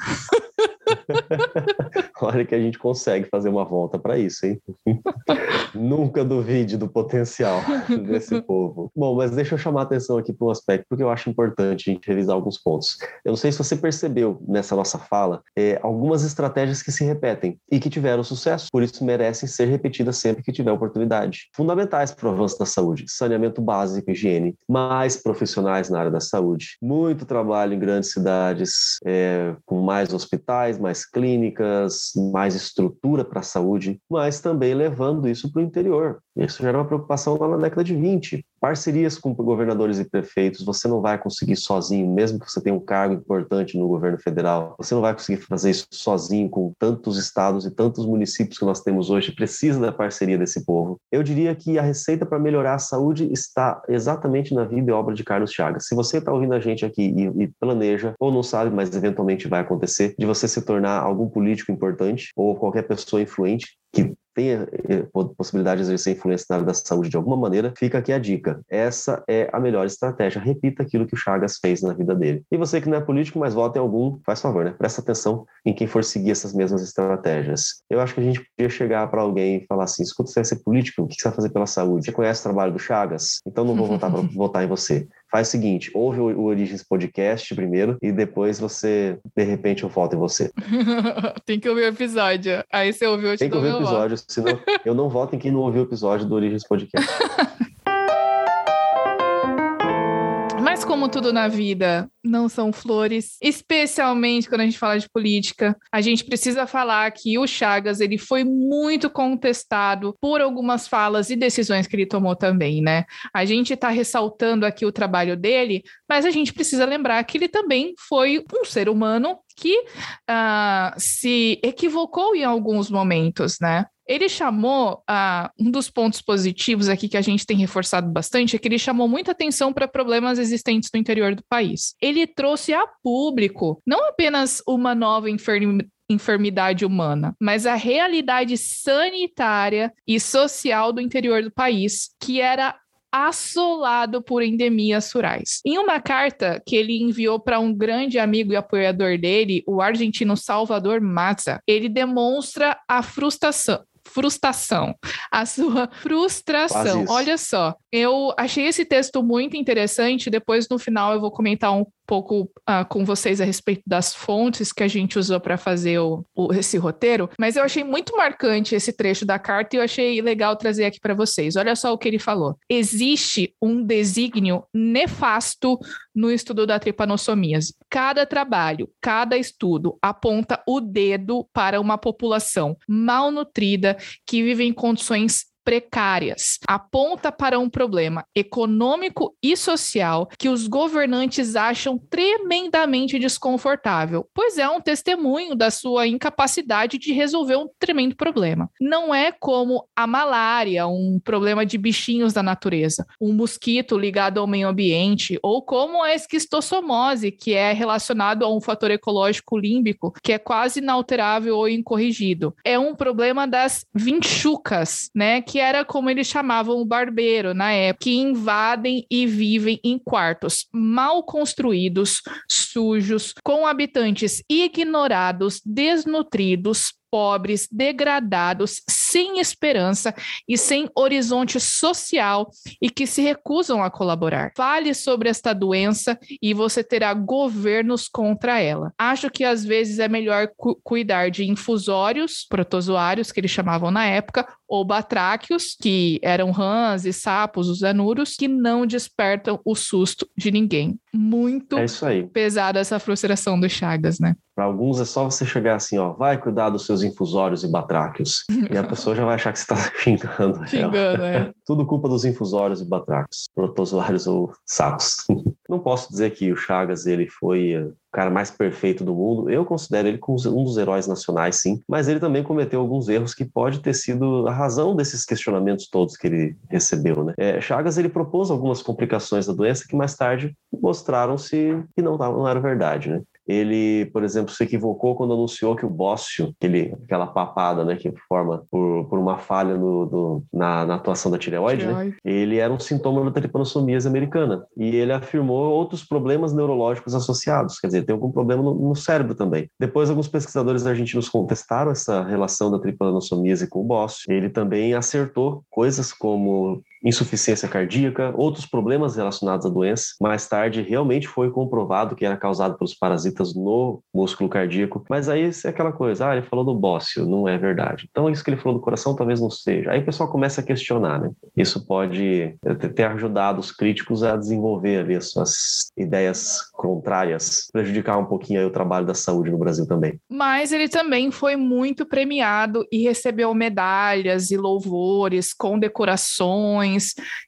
Olha que a gente consegue fazer uma volta para isso, hein? Nunca duvide do potencial desse povo. Bom, mas deixa eu chamar a atenção aqui para um aspecto, porque eu acho importante a gente revisar alguns pontos. Eu não sei se você percebeu nessa nossa fala é, algumas estratégias que se repetem e que tiveram sucesso, por isso merecem ser repetidas sempre que tiver oportunidade. Fundamentais para o avanço da saúde: saneamento básico, higiene, mais profissionais na área da saúde, muito trabalho em grandes cidades, é, com mais hospitais, mais clínicas, mais estrutura para a saúde, mas também levando isso para o interior. Isso já era uma preocupação lá na década de 20. Parcerias com governadores e prefeitos, você não vai conseguir sozinho, mesmo que você tenha um cargo importante no governo federal, você não vai conseguir fazer isso sozinho com tantos estados e tantos municípios que nós temos hoje. Precisa da parceria desse povo. Eu diria que a receita para melhorar a saúde está exatamente na vida e obra de Carlos Chagas. Se você está ouvindo a gente aqui e, e planeja, ou não sabe, mas eventualmente vai acontecer, de você se tornar algum político importante ou qualquer pessoa influente que tenha eh, possibilidade de exercer influência na área da saúde de alguma maneira, fica aqui a dica. Essa é a melhor estratégia. Repita aquilo que o Chagas fez na vida dele. E você que não é político, mas vota em algum, faz favor, né? Presta atenção em quem for seguir essas mesmas estratégias. Eu acho que a gente podia chegar para alguém e falar assim: escuta, você vai ser político? O que você vai fazer pela saúde? Você conhece o trabalho do Chagas? Então não vou votar para votar em você faz o seguinte, ouve o, Origens Podcast primeiro e depois você, de repente, eu volto em você. Tem que ouvir o episódio. Aí você ouviu, eu te Tem que ouvir o episódio, voto. senão eu não voto em quem não ouviu o episódio do Origens Podcast. Mas como tudo na vida não são flores, especialmente quando a gente fala de política, a gente precisa falar que o Chagas ele foi muito contestado por algumas falas e decisões que ele tomou também, né? A gente está ressaltando aqui o trabalho dele, mas a gente precisa lembrar que ele também foi um ser humano que uh, se equivocou em alguns momentos, né? Ele chamou, uh, um dos pontos positivos aqui que a gente tem reforçado bastante é que ele chamou muita atenção para problemas existentes no interior do país. Ele trouxe a público não apenas uma nova enfermidade enfermidade humana, mas a realidade sanitária e social do interior do país, que era assolado por endemias rurais. Em uma carta que ele enviou para um grande amigo e apoiador dele, o argentino Salvador Mazza, ele demonstra a frustração, frustração, a sua frustração. Olha só, eu achei esse texto muito interessante. Depois, no final, eu vou comentar um pouco uh, com vocês a respeito das fontes que a gente usou para fazer o, o, esse roteiro, mas eu achei muito marcante esse trecho da carta e eu achei legal trazer aqui para vocês. Olha só o que ele falou. Existe um desígnio nefasto no estudo da tripanossomíase. Cada trabalho, cada estudo aponta o dedo para uma população malnutrida que vive em condições precárias, aponta para um problema econômico e social que os governantes acham tremendamente desconfortável, pois é um testemunho da sua incapacidade de resolver um tremendo problema. Não é como a malária, um problema de bichinhos da natureza, um mosquito ligado ao meio ambiente, ou como a esquistossomose, que é relacionado a um fator ecológico límbico que é quase inalterável ou incorrigido. É um problema das vinchucas, né, que que era como eles chamavam o barbeiro na época, que invadem e vivem em quartos mal construídos, sujos, com habitantes ignorados, desnutridos, pobres, degradados, sem esperança e sem horizonte social e que se recusam a colaborar. Fale sobre esta doença e você terá governos contra ela. Acho que às vezes é melhor cu cuidar de infusórios, protozoários, que eles chamavam na época, ou batráquios, que eram rãs e sapos, os anuros, que não despertam o susto de ninguém. Muito é pesada essa frustração do Chagas, né? Para alguns é só você chegar assim, ó, vai cuidar dos seus infusórios e batráquios. e a pessoa já vai achar que você está xingando. Xingando, é. Tudo culpa dos infusórios e batráquios, protozoários ou sapos. Não posso dizer que o Chagas ele foi o cara mais perfeito do mundo. Eu considero ele um dos heróis nacionais, sim. Mas ele também cometeu alguns erros que pode ter sido a razão desses questionamentos todos que ele recebeu, né? É, Chagas ele propôs algumas complicações da doença que mais tarde mostraram-se que não, não era verdade, né? Ele, por exemplo, se equivocou quando anunciou que o bócio, aquele, aquela papada né, que forma por, por uma falha no, do, na, na, atuação da tireoide, né, ele era um sintoma da tripanossomíase americana. E ele afirmou outros problemas neurológicos associados, quer dizer, tem algum problema no, no cérebro também. Depois, alguns pesquisadores argentinos contestaram essa relação da tripanossomíase com o bócio. Ele também acertou coisas como insuficiência cardíaca, outros problemas relacionados à doença. Mais tarde, realmente foi comprovado que era causado pelos parasitas no músculo cardíaco. Mas aí é aquela coisa, ah, ele falou do bócio, não é verdade. Então, isso que ele falou do coração talvez não seja. Aí o pessoal começa a questionar, né? Isso pode ter ajudado os críticos a desenvolver ali as suas ideias contrárias, prejudicar um pouquinho aí o trabalho da saúde no Brasil também. Mas ele também foi muito premiado e recebeu medalhas e louvores, condecorações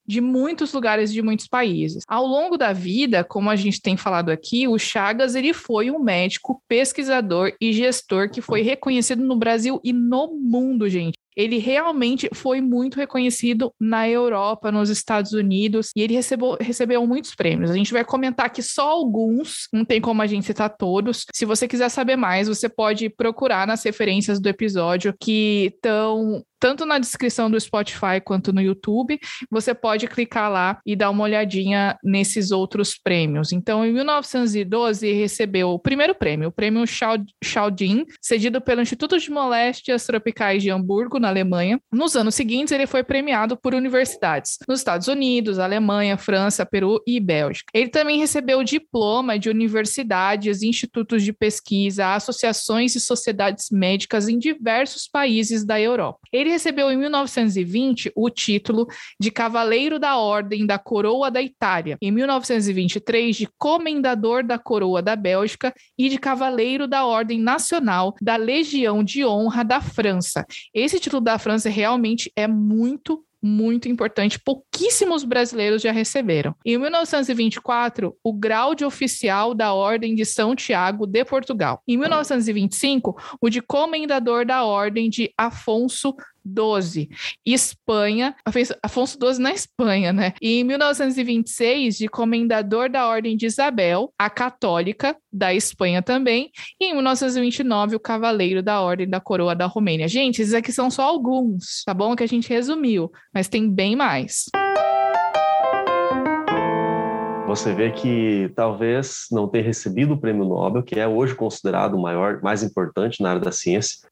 de muitos lugares de muitos países. Ao longo da vida, como a gente tem falado aqui, o Chagas ele foi um médico, pesquisador e gestor que foi reconhecido no Brasil e no mundo, gente ele realmente foi muito reconhecido na Europa, nos Estados Unidos, e ele recebeu, recebeu muitos prêmios. A gente vai comentar aqui só alguns, não tem como a gente citar todos. Se você quiser saber mais, você pode procurar nas referências do episódio que estão tanto na descrição do Spotify quanto no YouTube. Você pode clicar lá e dar uma olhadinha nesses outros prêmios. Então, em 1912, recebeu o primeiro prêmio, o prêmio Chaudin, cedido pelo Instituto de Moléstias Tropicais de Hamburgo, na Alemanha. Nos anos seguintes, ele foi premiado por universidades nos Estados Unidos, Alemanha, França, Peru e Bélgica. Ele também recebeu diploma de universidades, institutos de pesquisa, associações e sociedades médicas em diversos países da Europa. Ele ele recebeu em 1920 o título de Cavaleiro da Ordem da Coroa da Itália, em 1923 de Comendador da Coroa da Bélgica e de Cavaleiro da Ordem Nacional da Legião de Honra da França. Esse título da França realmente é muito muito importante. Pouquíssimo pouquíssimos brasileiros já receberam. Em 1924, o grau de oficial da Ordem de São Tiago de Portugal. Em 1925, o de comendador da Ordem de Afonso 12, Espanha, Afonso XII na Espanha, né? E em 1926, de comendador da Ordem de Isabel, a católica da Espanha também, e em 1929, o cavaleiro da Ordem da Coroa da Romênia. Gente, esses aqui são só alguns, tá bom? Que a gente resumiu, mas tem bem mais você vê que talvez não tenha recebido o prêmio Nobel, que é hoje considerado o maior, mais importante na área da ciência,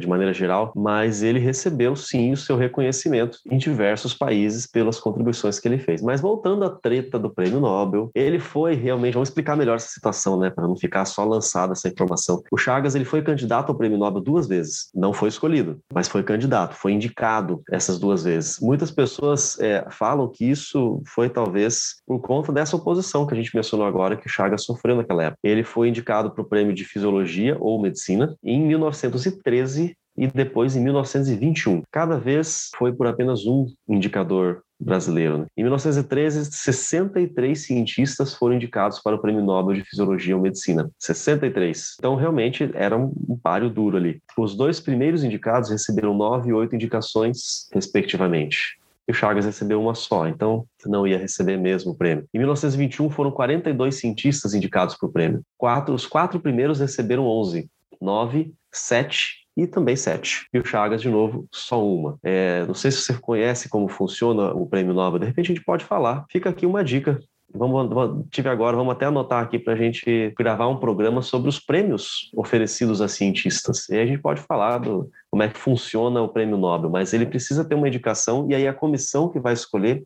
de maneira geral, mas ele recebeu sim o seu reconhecimento em diversos países pelas contribuições que ele fez. Mas voltando à treta do prêmio Nobel, ele foi realmente, vamos explicar melhor essa situação, né, para não ficar só lançada essa informação. O Chagas ele foi candidato ao prêmio Nobel duas vezes, não foi escolhido, mas foi candidato, foi indicado essas duas vezes. Muitas pessoas é, falam que isso foi talvez por conta dessa essa oposição que a gente mencionou agora, que o Chagas sofreu naquela época. Ele foi indicado para o prêmio de Fisiologia ou Medicina em 1913 e depois em 1921. Cada vez foi por apenas um indicador brasileiro. Né? Em 1913, 63 cientistas foram indicados para o Prêmio Nobel de Fisiologia ou Medicina. 63. Então, realmente, era um páreo duro ali. Os dois primeiros indicados receberam nove e oito indicações, respectivamente e o Chagas recebeu uma só, então não ia receber mesmo o prêmio. Em 1921 foram 42 cientistas indicados para o prêmio. Quatro, os quatro primeiros receberam 11, 9, 7 e também sete. E o Chagas, de novo, só uma. É, não sei se você conhece como funciona o Prêmio Nobel, de repente a gente pode falar. Fica aqui uma dica Vamos, tive agora, vamos até anotar aqui para a gente gravar um programa sobre os prêmios oferecidos a cientistas. E a gente pode falar do como é que funciona o prêmio Nobel, mas ele precisa ter uma indicação e aí a comissão que vai escolher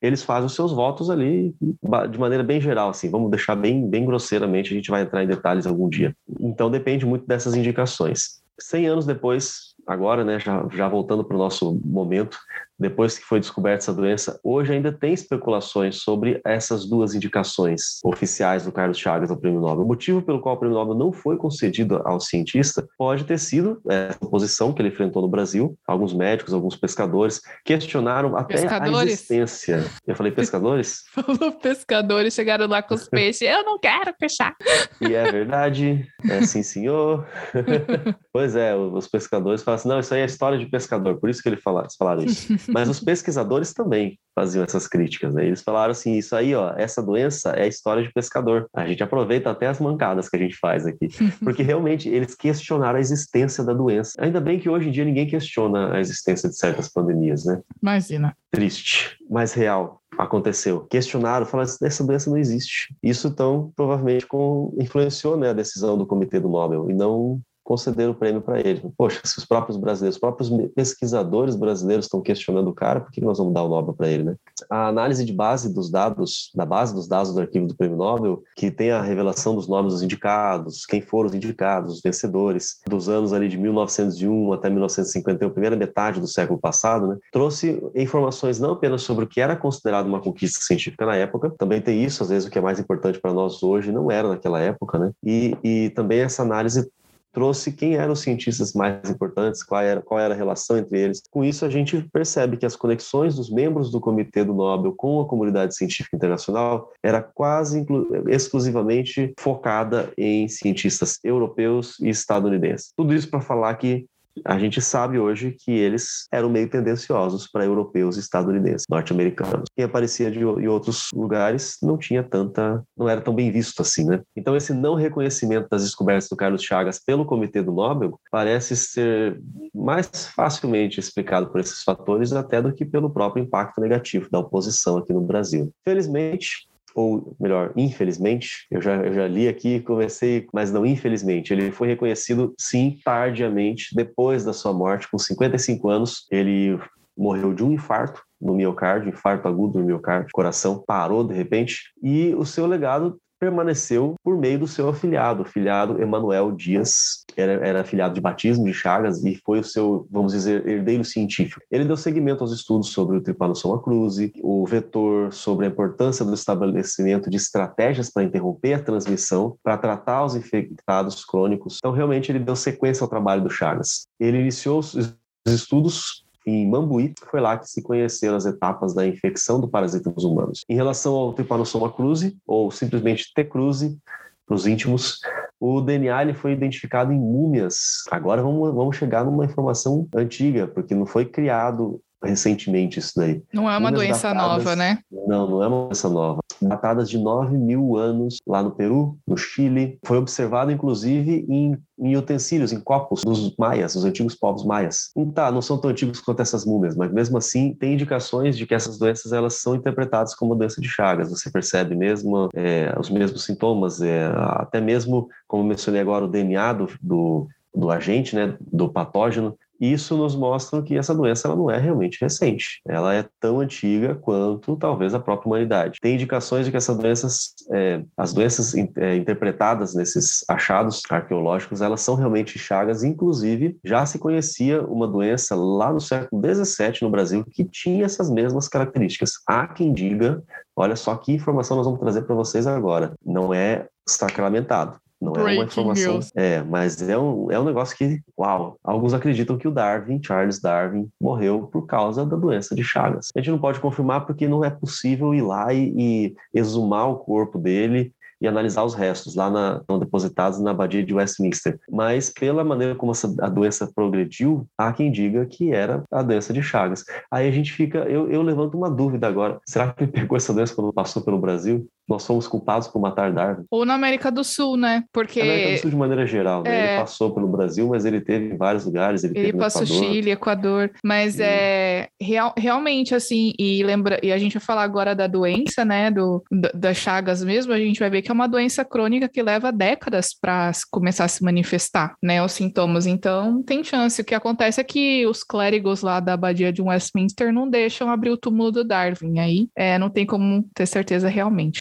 eles fazem os seus votos ali de maneira bem geral, assim, vamos deixar bem, bem grosseiramente, a gente vai entrar em detalhes algum dia. Então depende muito dessas indicações. 100 anos depois, agora, né, já, já voltando para o nosso momento, depois que foi descoberta essa doença, hoje ainda tem especulações sobre essas duas indicações oficiais do Carlos Chagas ao Prêmio Nobel. O motivo pelo qual o Prêmio Nobel não foi concedido ao cientista pode ter sido essa oposição que ele enfrentou no Brasil. Alguns médicos, alguns pescadores questionaram até pescadores. a existência. Eu falei pescadores? Falou pescadores, chegaram lá com os peixes. Eu não quero fechar. E é verdade, é sim, senhor. pois é, os pescadores falam assim: não, isso aí é história de pescador, por isso que ele fala, eles falaram isso. Mas os pesquisadores também faziam essas críticas. Né? Eles falaram assim: isso aí, ó, essa doença é a história de pescador. A gente aproveita até as mancadas que a gente faz aqui, porque realmente eles questionaram a existência da doença. Ainda bem que hoje em dia ninguém questiona a existência de certas pandemias, né? Imagina. Triste, mas real aconteceu. Questionaram, falaram, essa doença não existe. Isso, então, provavelmente com, influenciou né, a decisão do Comitê do Nobel e não conceder o prêmio para ele. Poxa, se os próprios brasileiros, os próprios pesquisadores brasileiros estão questionando o cara, por que nós vamos dar o Nobel para ele, né? A análise de base dos dados, da base dos dados do arquivo do prêmio Nobel, que tem a revelação dos nomes dos indicados, quem foram os indicados, os vencedores, dos anos ali de 1901 até 1951, primeira metade do século passado, né? Trouxe informações não apenas sobre o que era considerado uma conquista científica na época, também tem isso, às vezes o que é mais importante para nós hoje não era naquela época, né? E, e também essa análise trouxe quem eram os cientistas mais importantes, qual era, qual era a relação entre eles. Com isso, a gente percebe que as conexões dos membros do Comitê do Nobel com a comunidade científica internacional era quase exclusivamente focada em cientistas europeus e estadunidenses. Tudo isso para falar que a gente sabe hoje que eles eram meio tendenciosos para europeus estadunidenses, norte-americanos. Quem aparecia de, em outros lugares não tinha tanta, não era tão bem visto assim, né? Então esse não reconhecimento das descobertas do Carlos Chagas pelo Comitê do Nobel parece ser mais facilmente explicado por esses fatores até do que pelo próprio impacto negativo da oposição aqui no Brasil. Felizmente, ou melhor, infelizmente, eu já, eu já li aqui, comecei, mas não infelizmente, ele foi reconhecido sim tardiamente, depois da sua morte, com 55 anos, ele morreu de um infarto no miocárdio, infarto agudo no miocárdio, coração parou de repente, e o seu legado permaneceu por meio do seu afilhado, o afilhado Emanuel Dias, que era, era afilhado de batismo de Chagas e foi o seu, vamos dizer, herdeiro científico. Ele deu seguimento aos estudos sobre o Trypanosoma cruzi, o vetor sobre a importância do estabelecimento de estratégias para interromper a transmissão, para tratar os infectados crônicos. Então, realmente, ele deu sequência ao trabalho do Chagas. Ele iniciou os estudos em Mambuí. Foi lá que se conheceram as etapas da infecção do parasita nos humanos. Em relação ao Trypanosoma cruzi, ou simplesmente T. cruzi, para os íntimos, o DNA ele foi identificado em múmias. Agora vamos, vamos chegar numa informação antiga, porque não foi criado recentemente isso daí. Não é uma Múmias doença datadas- nova, né? Não, não é uma doença nova. Datadas de 9 mil anos lá no Peru, no Chile. Foi observado, inclusive, em, em utensílios, em copos dos maias, dos antigos povos maias. Hum, Tá, não são tão antigos quanto essas múmias, mas mesmo assim tem indicações de que essas doenças elas são interpretadas como doença de Chagas. Você percebe mesmo é, os mesmos sintomas, é, até mesmo, como mencionei agora, o DNA do, do, do agente, né, do patógeno, isso nos mostra que essa doença ela não é realmente recente. Ela é tão antiga quanto talvez a própria humanidade. Tem indicações de que essas doenças, é, as doenças in- é, interpretadas nesses achados arqueológicos, elas são realmente chagas. Inclusive, já se conhecia uma doença lá no século XVII no Brasil que tinha essas mesmas características. Há quem diga, olha só que informação nós vamos trazer para vocês agora. Não é sacramentado. Não é Breaking uma informação. news. É, mas é um, é um negócio que, uau, alguns acreditam que o Darwin, Charles Darwin, morreu por causa da doença de Chagas. A gente não pode confirmar porque não é possível ir lá e, e exumar o corpo dele e analisar os restos lá na, estão depositados na abadia de Westminster. Mas pela maneira como essa, a doença progrediu, há quem diga que era a doença de Chagas. Aí a gente fica, eu, eu levanto uma dúvida agora. Será que ele pegou essa doença quando passou pelo Brasil? Nós fomos culpados por matar Darwin? Ou na América do Sul, né? Porque América do Sul de maneira geral, né? É. Ele passou pelo Brasil, mas ele teve em vários lugares. Ele, Ele passou Equador. Chile, Equador, mas Hum. é real- realmente assim, e lembra, e a gente vai falar agora da doença, né, do da- das chagas mesmo, a gente vai ver que é uma doença crônica que leva décadas para começar a se manifestar, né, os sintomas. Então, tem chance. O que acontece é que os clérigos lá da abadia de Westminster não deixam abrir o túmulo do Darwin, aí é, não tem como ter certeza realmente.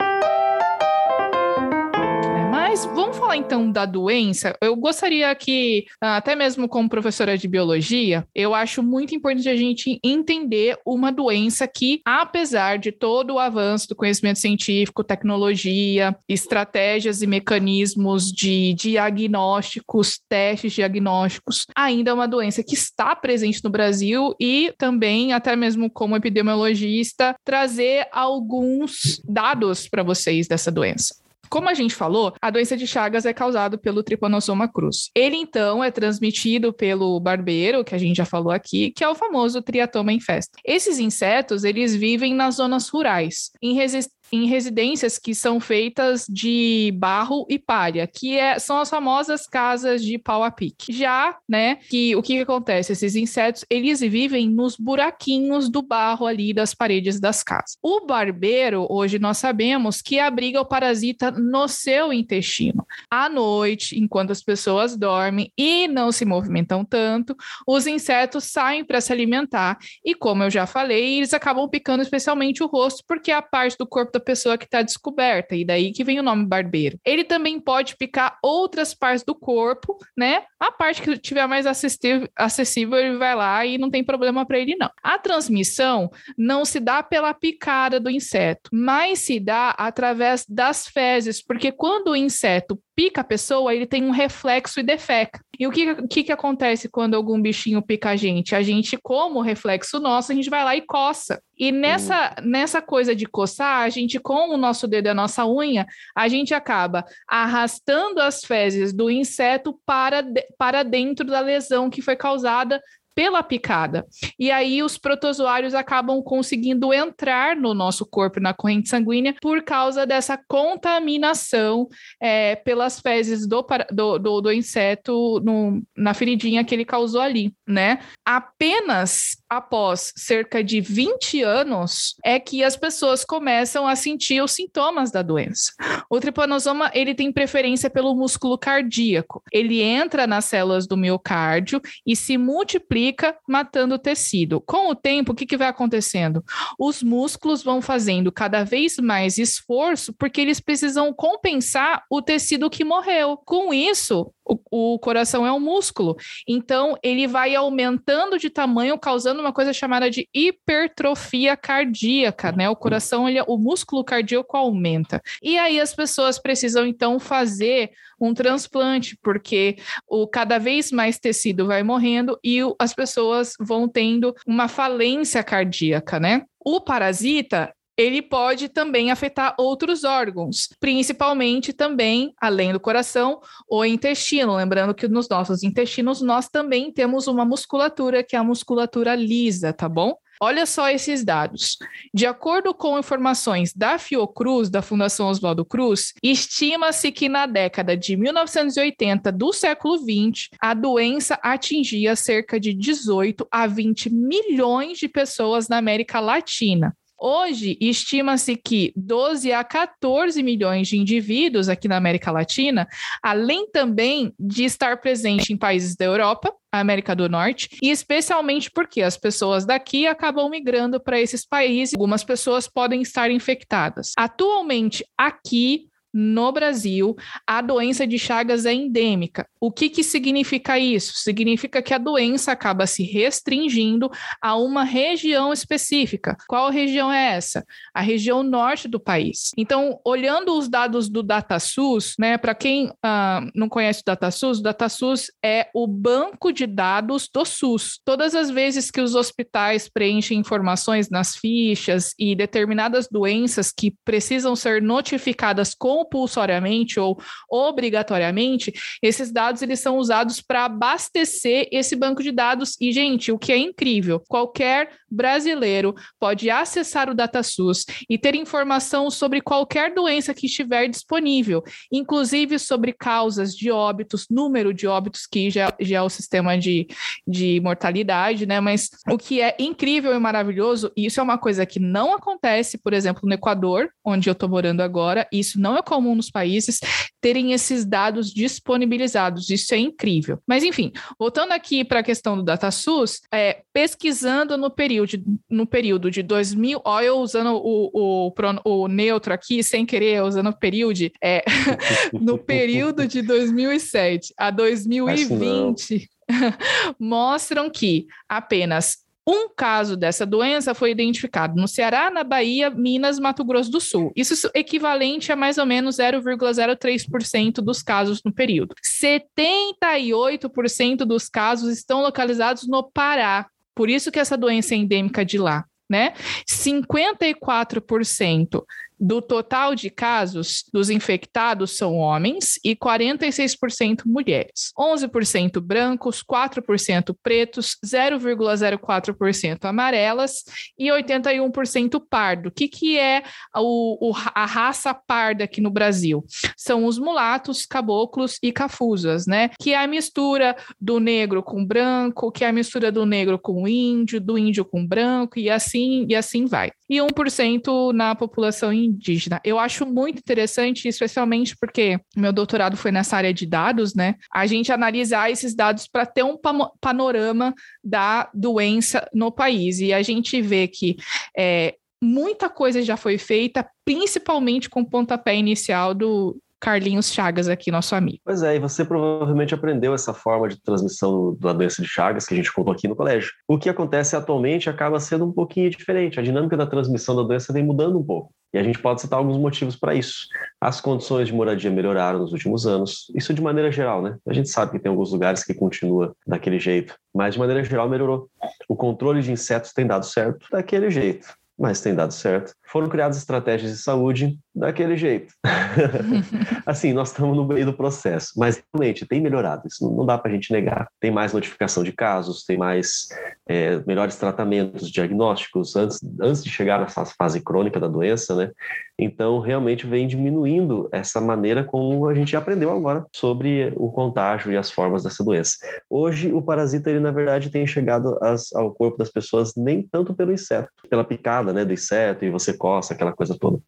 Mas vamos falar então da doença. Eu gostaria que, ah, até mesmo como professora de biologia, eu acho muito importante a gente entender uma doença que, apesar de todo o avanço do conhecimento científico, tecnologia, estratégias e mecanismos de diagnósticos, testes diagnósticos, ainda é uma doença que está presente no Brasil e também, até mesmo como epidemiologista, trazer alguns dados para vocês dessa doença. Como a gente falou, a doença de Chagas é causada pelo Trypanosoma cruzi. Ele, então, é transmitido pelo barbeiro, que a gente já falou aqui, que é o famoso Triatoma infesta. Esses insetos, eles vivem nas zonas rurais, em, resi- em residências que são feitas de barro e palha, que é- são as famosas casas de pau a pique. Já, né, que o que, que acontece? Esses insetos, eles vivem nos buraquinhos do barro ali das paredes das casas. O barbeiro, hoje nós sabemos que abriga o parasita no seu intestino. À noite, enquanto as pessoas dormem e não se movimentam tanto, os insetos saem para se alimentar e, como eu já falei, eles acabam picando especialmente o rosto, porque a parte do corpo da pessoa que está descoberta, e daí que vem o nome barbeiro. Ele também pode picar outras partes do corpo, né? A parte que tiver mais acessível ele vai lá e não tem problema para ele, não. A transmissão não se dá pela picada do inseto, mas se dá através das fezes, porque quando o inseto pica a pessoa, ele tem um reflexo e defeca. E o que, que, que acontece quando algum bichinho pica a gente? A gente, como reflexo nosso, a gente vai lá e coça. E nessa, nessa coisa de coçar, a gente, com o nosso dedo e a nossa unha, a gente acaba arrastando as fezes do inseto para, de- para dentro da lesão que foi causada pela picada. E aí os protozoários acabam conseguindo entrar no nosso corpo, na corrente sanguínea, por causa dessa contaminação é, pelas fezes do, do, do, do inseto no- na feridinha que ele causou ali, né? Apenas após cerca de 20 anos é que as pessoas começam a sentir os sintomas da doença. O tripanosoma, ele tem preferência pelo músculo cardíaco. Ele entra nas células do miocárdio e se multiplica matando o tecido. Com o tempo, o que, que vai acontecendo? Os músculos vão fazendo cada vez mais esforço porque eles precisam compensar o tecido que morreu. Com isso, O, o coração é um músculo, então ele vai aumentando de tamanho, causando uma coisa chamada de hipertrofia cardíaca, né? O coração, ele, o músculo cardíaco aumenta. E aí as pessoas precisam então fazer um transplante, porque o cada vez mais tecido vai morrendo e as pessoas vão tendo uma falência cardíaca, né? O parasita, ele pode também afetar outros órgãos, principalmente também, além do coração, o intestino. Lembrando que nos nossos intestinos nós também temos uma musculatura que é a musculatura lisa, tá bom? Olha só esses dados. De acordo com informações da Fiocruz, da Fundação Oswaldo Cruz, estima-se que na década de 1980 do século 20, a doença atingia cerca de 18 a 20 milhões de pessoas na América Latina. Hoje, estima-se que 12 a 14 milhões de indivíduos aqui na América Latina, além também de estar presente em países da Europa, América do Norte, e especialmente porque as pessoas daqui acabam migrando para esses países. Algumas pessoas podem estar infectadas. Atualmente, aqui no Brasil, a doença de Chagas é endêmica. O que, que significa isso? Significa que a doença acaba se restringindo a uma região específica. Qual região é essa? A região norte do país. Então, olhando os dados do DataSUS, né, para quem uh, não conhece o DataSUS, o DataSUS é o banco de dados do SUS. Todas as vezes que os hospitais preenchem informações nas fichas e determinadas doenças que precisam ser notificadas compulsoriamente ou obrigatoriamente, esses dados eles são usados para abastecer esse banco de dados. E, gente, o que é incrível, qualquer brasileiro pode acessar o DataSUS e ter informação sobre qualquer doença que estiver disponível, inclusive sobre causas de óbitos, número de óbitos, que já, já é o sistema de, de mortalidade, né? Mas o que é incrível e maravilhoso, e isso é uma coisa que não acontece, por exemplo, no Equador, onde eu estou morando agora, isso não é comum nos países, terem esses dados disponibilizados. Isso é incrível. Mas, enfim, voltando aqui para a questão do DataSUS, é, pesquisando no período, no período de 2000, ó, eu usando o, o, o neutro aqui, sem querer, usando o período, é, no período de 2007 a 2020, mostram que apenas um caso dessa doença foi identificado no Ceará, na Bahia, Minas, Mato Grosso do Sul. Isso é equivalente a mais ou menos 0,03% dos casos no período. 78% dos casos estão localizados no Pará. Por isso que essa doença é endêmica de lá, né? 54% do total de casos dos infectados são homens e 46% mulheres. 11% brancos, 4% pretos, 0,04% amarelas e 81% pardo. O que, que é o, o, a raça parda aqui no Brasil? São os mulatos, caboclos e cafuzas, né? Que é a mistura do negro com branco, que é a mistura do negro com índio, do índio com branco e assim e assim vai. E 1% na população indígena. Eu acho muito interessante, especialmente porque meu doutorado foi nessa área de dados, né? A gente analisar esses dados para ter um panorama da doença no país. E a gente vê que é, muita coisa já foi feita, principalmente com o pontapé inicial do, Carlinhos Chagas aqui, nosso amigo. Pois é, e você provavelmente aprendeu essa forma de transmissão da doença de Chagas que a gente contou aqui no colégio. O que acontece atualmente acaba sendo um pouquinho diferente. A dinâmica da transmissão da doença vem mudando um pouco. E a gente pode citar alguns motivos para isso. As condições de moradia melhoraram nos últimos anos, isso de maneira geral, né? A gente sabe que tem alguns lugares que continua daquele jeito, mas de maneira geral melhorou. O controle de insetos tem dado certo daquele jeito mas tem dado certo. Foram criadas estratégias de saúde daquele jeito. assim, nós estamos no meio do processo, mas realmente tem melhorado, isso não dá para a gente negar. Tem mais notificação de casos, tem mais é, melhores tratamentos diagnósticos antes, antes de chegar nessa fase crônica da doença, né? Então, realmente vem diminuindo essa maneira como a gente aprendeu agora sobre o contágio e as formas dessa doença. Hoje, o parasita, ele na verdade tem chegado ao corpo das pessoas nem tanto pelo inseto, pela picada né, do inseto e você coça, aquela coisa toda.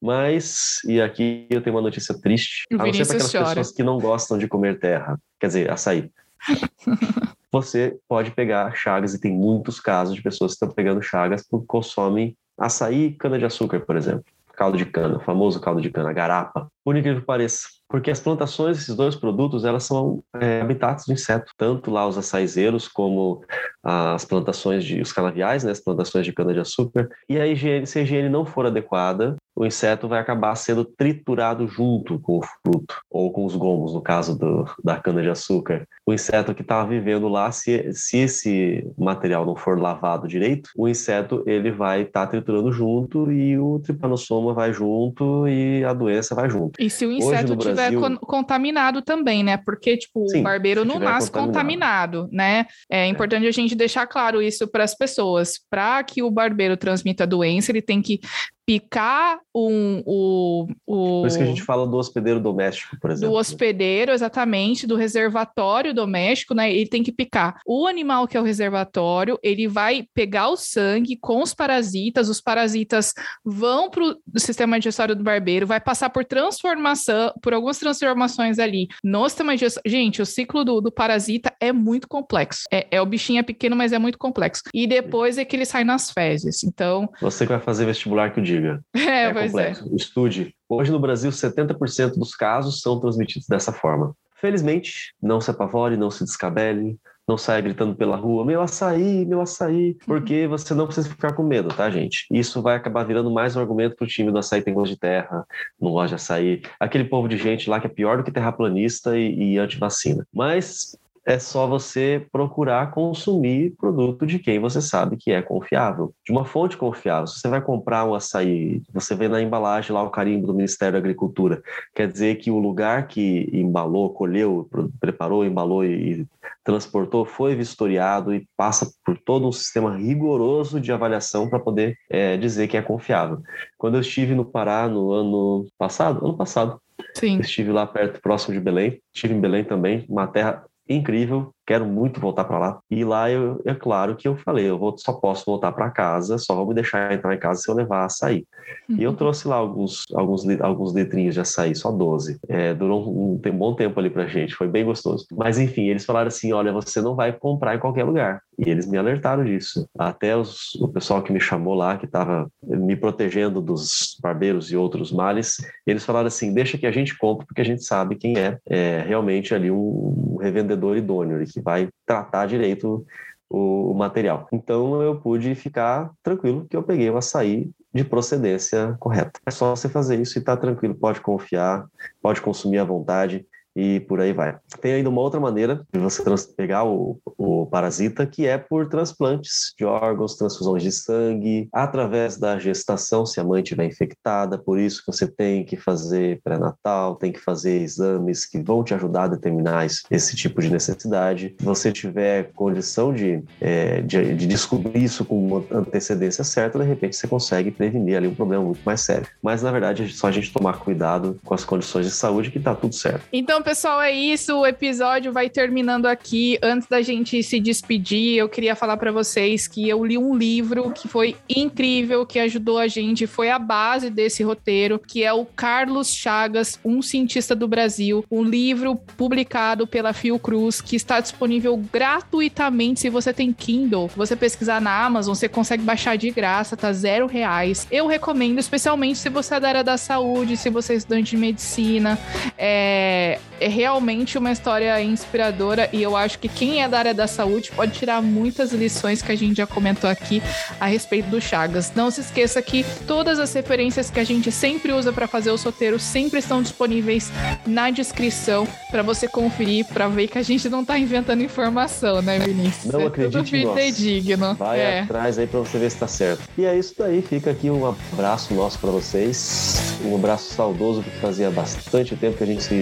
Mas, e aqui eu tenho uma notícia triste, o a não ser para aquelas chora. pessoas que não gostam de comer terra, quer dizer, açaí. você pode pegar chagas, e tem muitos casos de pessoas que estão pegando chagas porque consomem açaí e cana-de-açúcar, por exemplo. caldo de cana, o famoso caldo de cana, a garapa. Por incrível que pareça, porque as plantações, esses dois produtos, elas são é, habitats de inseto, tanto lá os açaizeiros como as plantações de os canaviais, né, as plantações de cana de açúcar. E a higiene, se a higiene não for adequada, o inseto vai acabar sendo triturado junto com o fruto, ou com os gomos, no caso do, da cana-de-açúcar. O inseto que estava vivendo lá, se, se esse material não for lavado direito, o inseto ele vai estar tá triturando junto e o tripanossoma vai junto e a doença vai junto. E se o inseto estiver Brasil... contaminado também, né? Porque, tipo, Sim, o barbeiro não nasce contaminado. contaminado, né? É, é importante a gente deixar claro isso para as pessoas. Para que o barbeiro transmita a doença, ele tem que picar um, o, o. Por isso que a gente fala do hospedeiro doméstico, por exemplo. Do hospedeiro, exatamente, do reservatório doméstico, né? Ele tem que picar o animal que é o reservatório, ele vai pegar o sangue com os parasitas, os parasitas vão para o sistema digestório do barbeiro, vai passar por transformação, por algumas transformações ali no sistema digestório. Gente, o ciclo do, do parasita é muito complexo. É, é, o bichinho é pequeno, mas é muito complexo. E depois é que ele sai nas fezes. Então. Você que vai fazer vestibular que o dia diga. É, é complexo. É. Estude. Hoje no Brasil, 70% dos casos são transmitidos dessa forma. Felizmente, não se apavore, não se descabele, não saia gritando pela rua, meu açaí, meu açaí, porque você não precisa ficar com medo, tá, gente? Isso vai acabar virando mais um argumento pro time do açaí tem gosto de terra, não gosta de açaí, aquele povo de gente lá que é pior do que terraplanista e, e antivacina. Mas é só você procurar consumir produto de quem você sabe que é confiável, de uma fonte confiável. Se você vai comprar um açaí, você vê na embalagem lá o carimbo do Ministério da Agricultura, quer dizer que o lugar que embalou, colheu, preparou, embalou e transportou foi vistoriado e passa por todo um sistema rigoroso de avaliação para poder é, dizer que é confiável. Quando eu estive no Pará no ano passado, ano passado, Sim. estive lá perto, próximo de Belém, estive em Belém também, uma terra incrível, quero muito voltar para lá. E lá eu, é claro que eu falei, eu vou, só posso voltar para casa, só vão me deixar entrar em casa se eu levar açaí. Uhum. E eu uhum. trouxe lá alguns, alguns, alguns litrinhos de açaí, só 12. É, durou um, um, um bom tempo ali pra gente, foi bem gostoso. Mas enfim, eles falaram assim: olha, você não vai comprar em qualquer lugar. E eles me alertaram disso. Até os, o pessoal que me chamou lá, que estava me protegendo dos barbeiros e outros males, eles falaram assim: deixa que a gente compra, porque a gente sabe quem é, é realmente ali um, um revendedor idôneo que vai tratar direito o, o, material. Então eu pude ficar tranquilo que eu peguei o açaí de procedência correta. É só você fazer isso e tá tranquilo, pode confiar, pode consumir à vontade e por aí vai. Tem ainda uma outra maneira de você pegar o, o parasita, que é por transplantes de órgãos, transfusões de sangue, através da gestação, se a mãe estiver infectada, por isso que você tem que fazer pré-natal, tem que fazer exames que vão te ajudar a determinar esse tipo de necessidade. Se você tiver condição de, é, de, de, descobrir isso com uma antecedência certa, de repente você consegue prevenir ali um problema muito mais sério. Mas, na verdade, é só a gente tomar cuidado com as condições de saúde que tá tudo certo. Então, pessoal, é isso. O episódio vai terminando aqui. Antes da gente se despedir, eu queria falar para vocês que eu li um livro que foi incrível, que ajudou a gente, foi a base desse roteiro, que é o Carlos Chagas, um cientista do Brasil, um livro publicado pela Fiocruz, que está disponível gratuitamente se você tem Kindle. Você pesquisar na Amazon, você consegue baixar de graça, tá zero reais. Eu recomendo, especialmente se você é da área da saúde, se você é estudante de medicina, é, é realmente uma história inspiradora e eu acho que quem é da área da saúde pode tirar muitas lições que a gente já comentou aqui a respeito do Chagas. Não se esqueça que todas as referências que a gente sempre usa para fazer os roteiros sempre estão disponíveis na descrição para você conferir, para ver que a gente não tá inventando informação, né, Vinícius? Não é acredite tudo fidedigno. Vai é. atrás aí para você ver se tá certo. E é isso daí, fica aqui um abraço nosso para vocês, um abraço saudoso porque fazia bastante tempo que a gente se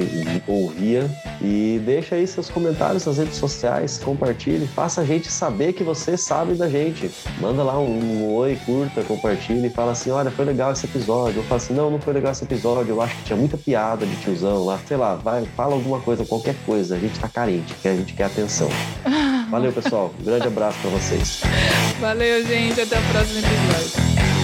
ouvia. E deixa aí seus comentários nas redes sociais, compartilhe, faça a gente saber que você sabe da gente. Manda lá um, um oi, curta, compartilhe fala assim: olha, foi legal esse episódio. Ou fala assim: não, não foi legal esse episódio, eu acho que tinha muita piada de tiozão lá. Sei lá, vai, fala alguma coisa, qualquer coisa. A gente tá carente, que a gente quer atenção. Valeu, pessoal. Um grande abraço para vocês. Valeu, gente. Até o próximo episódio.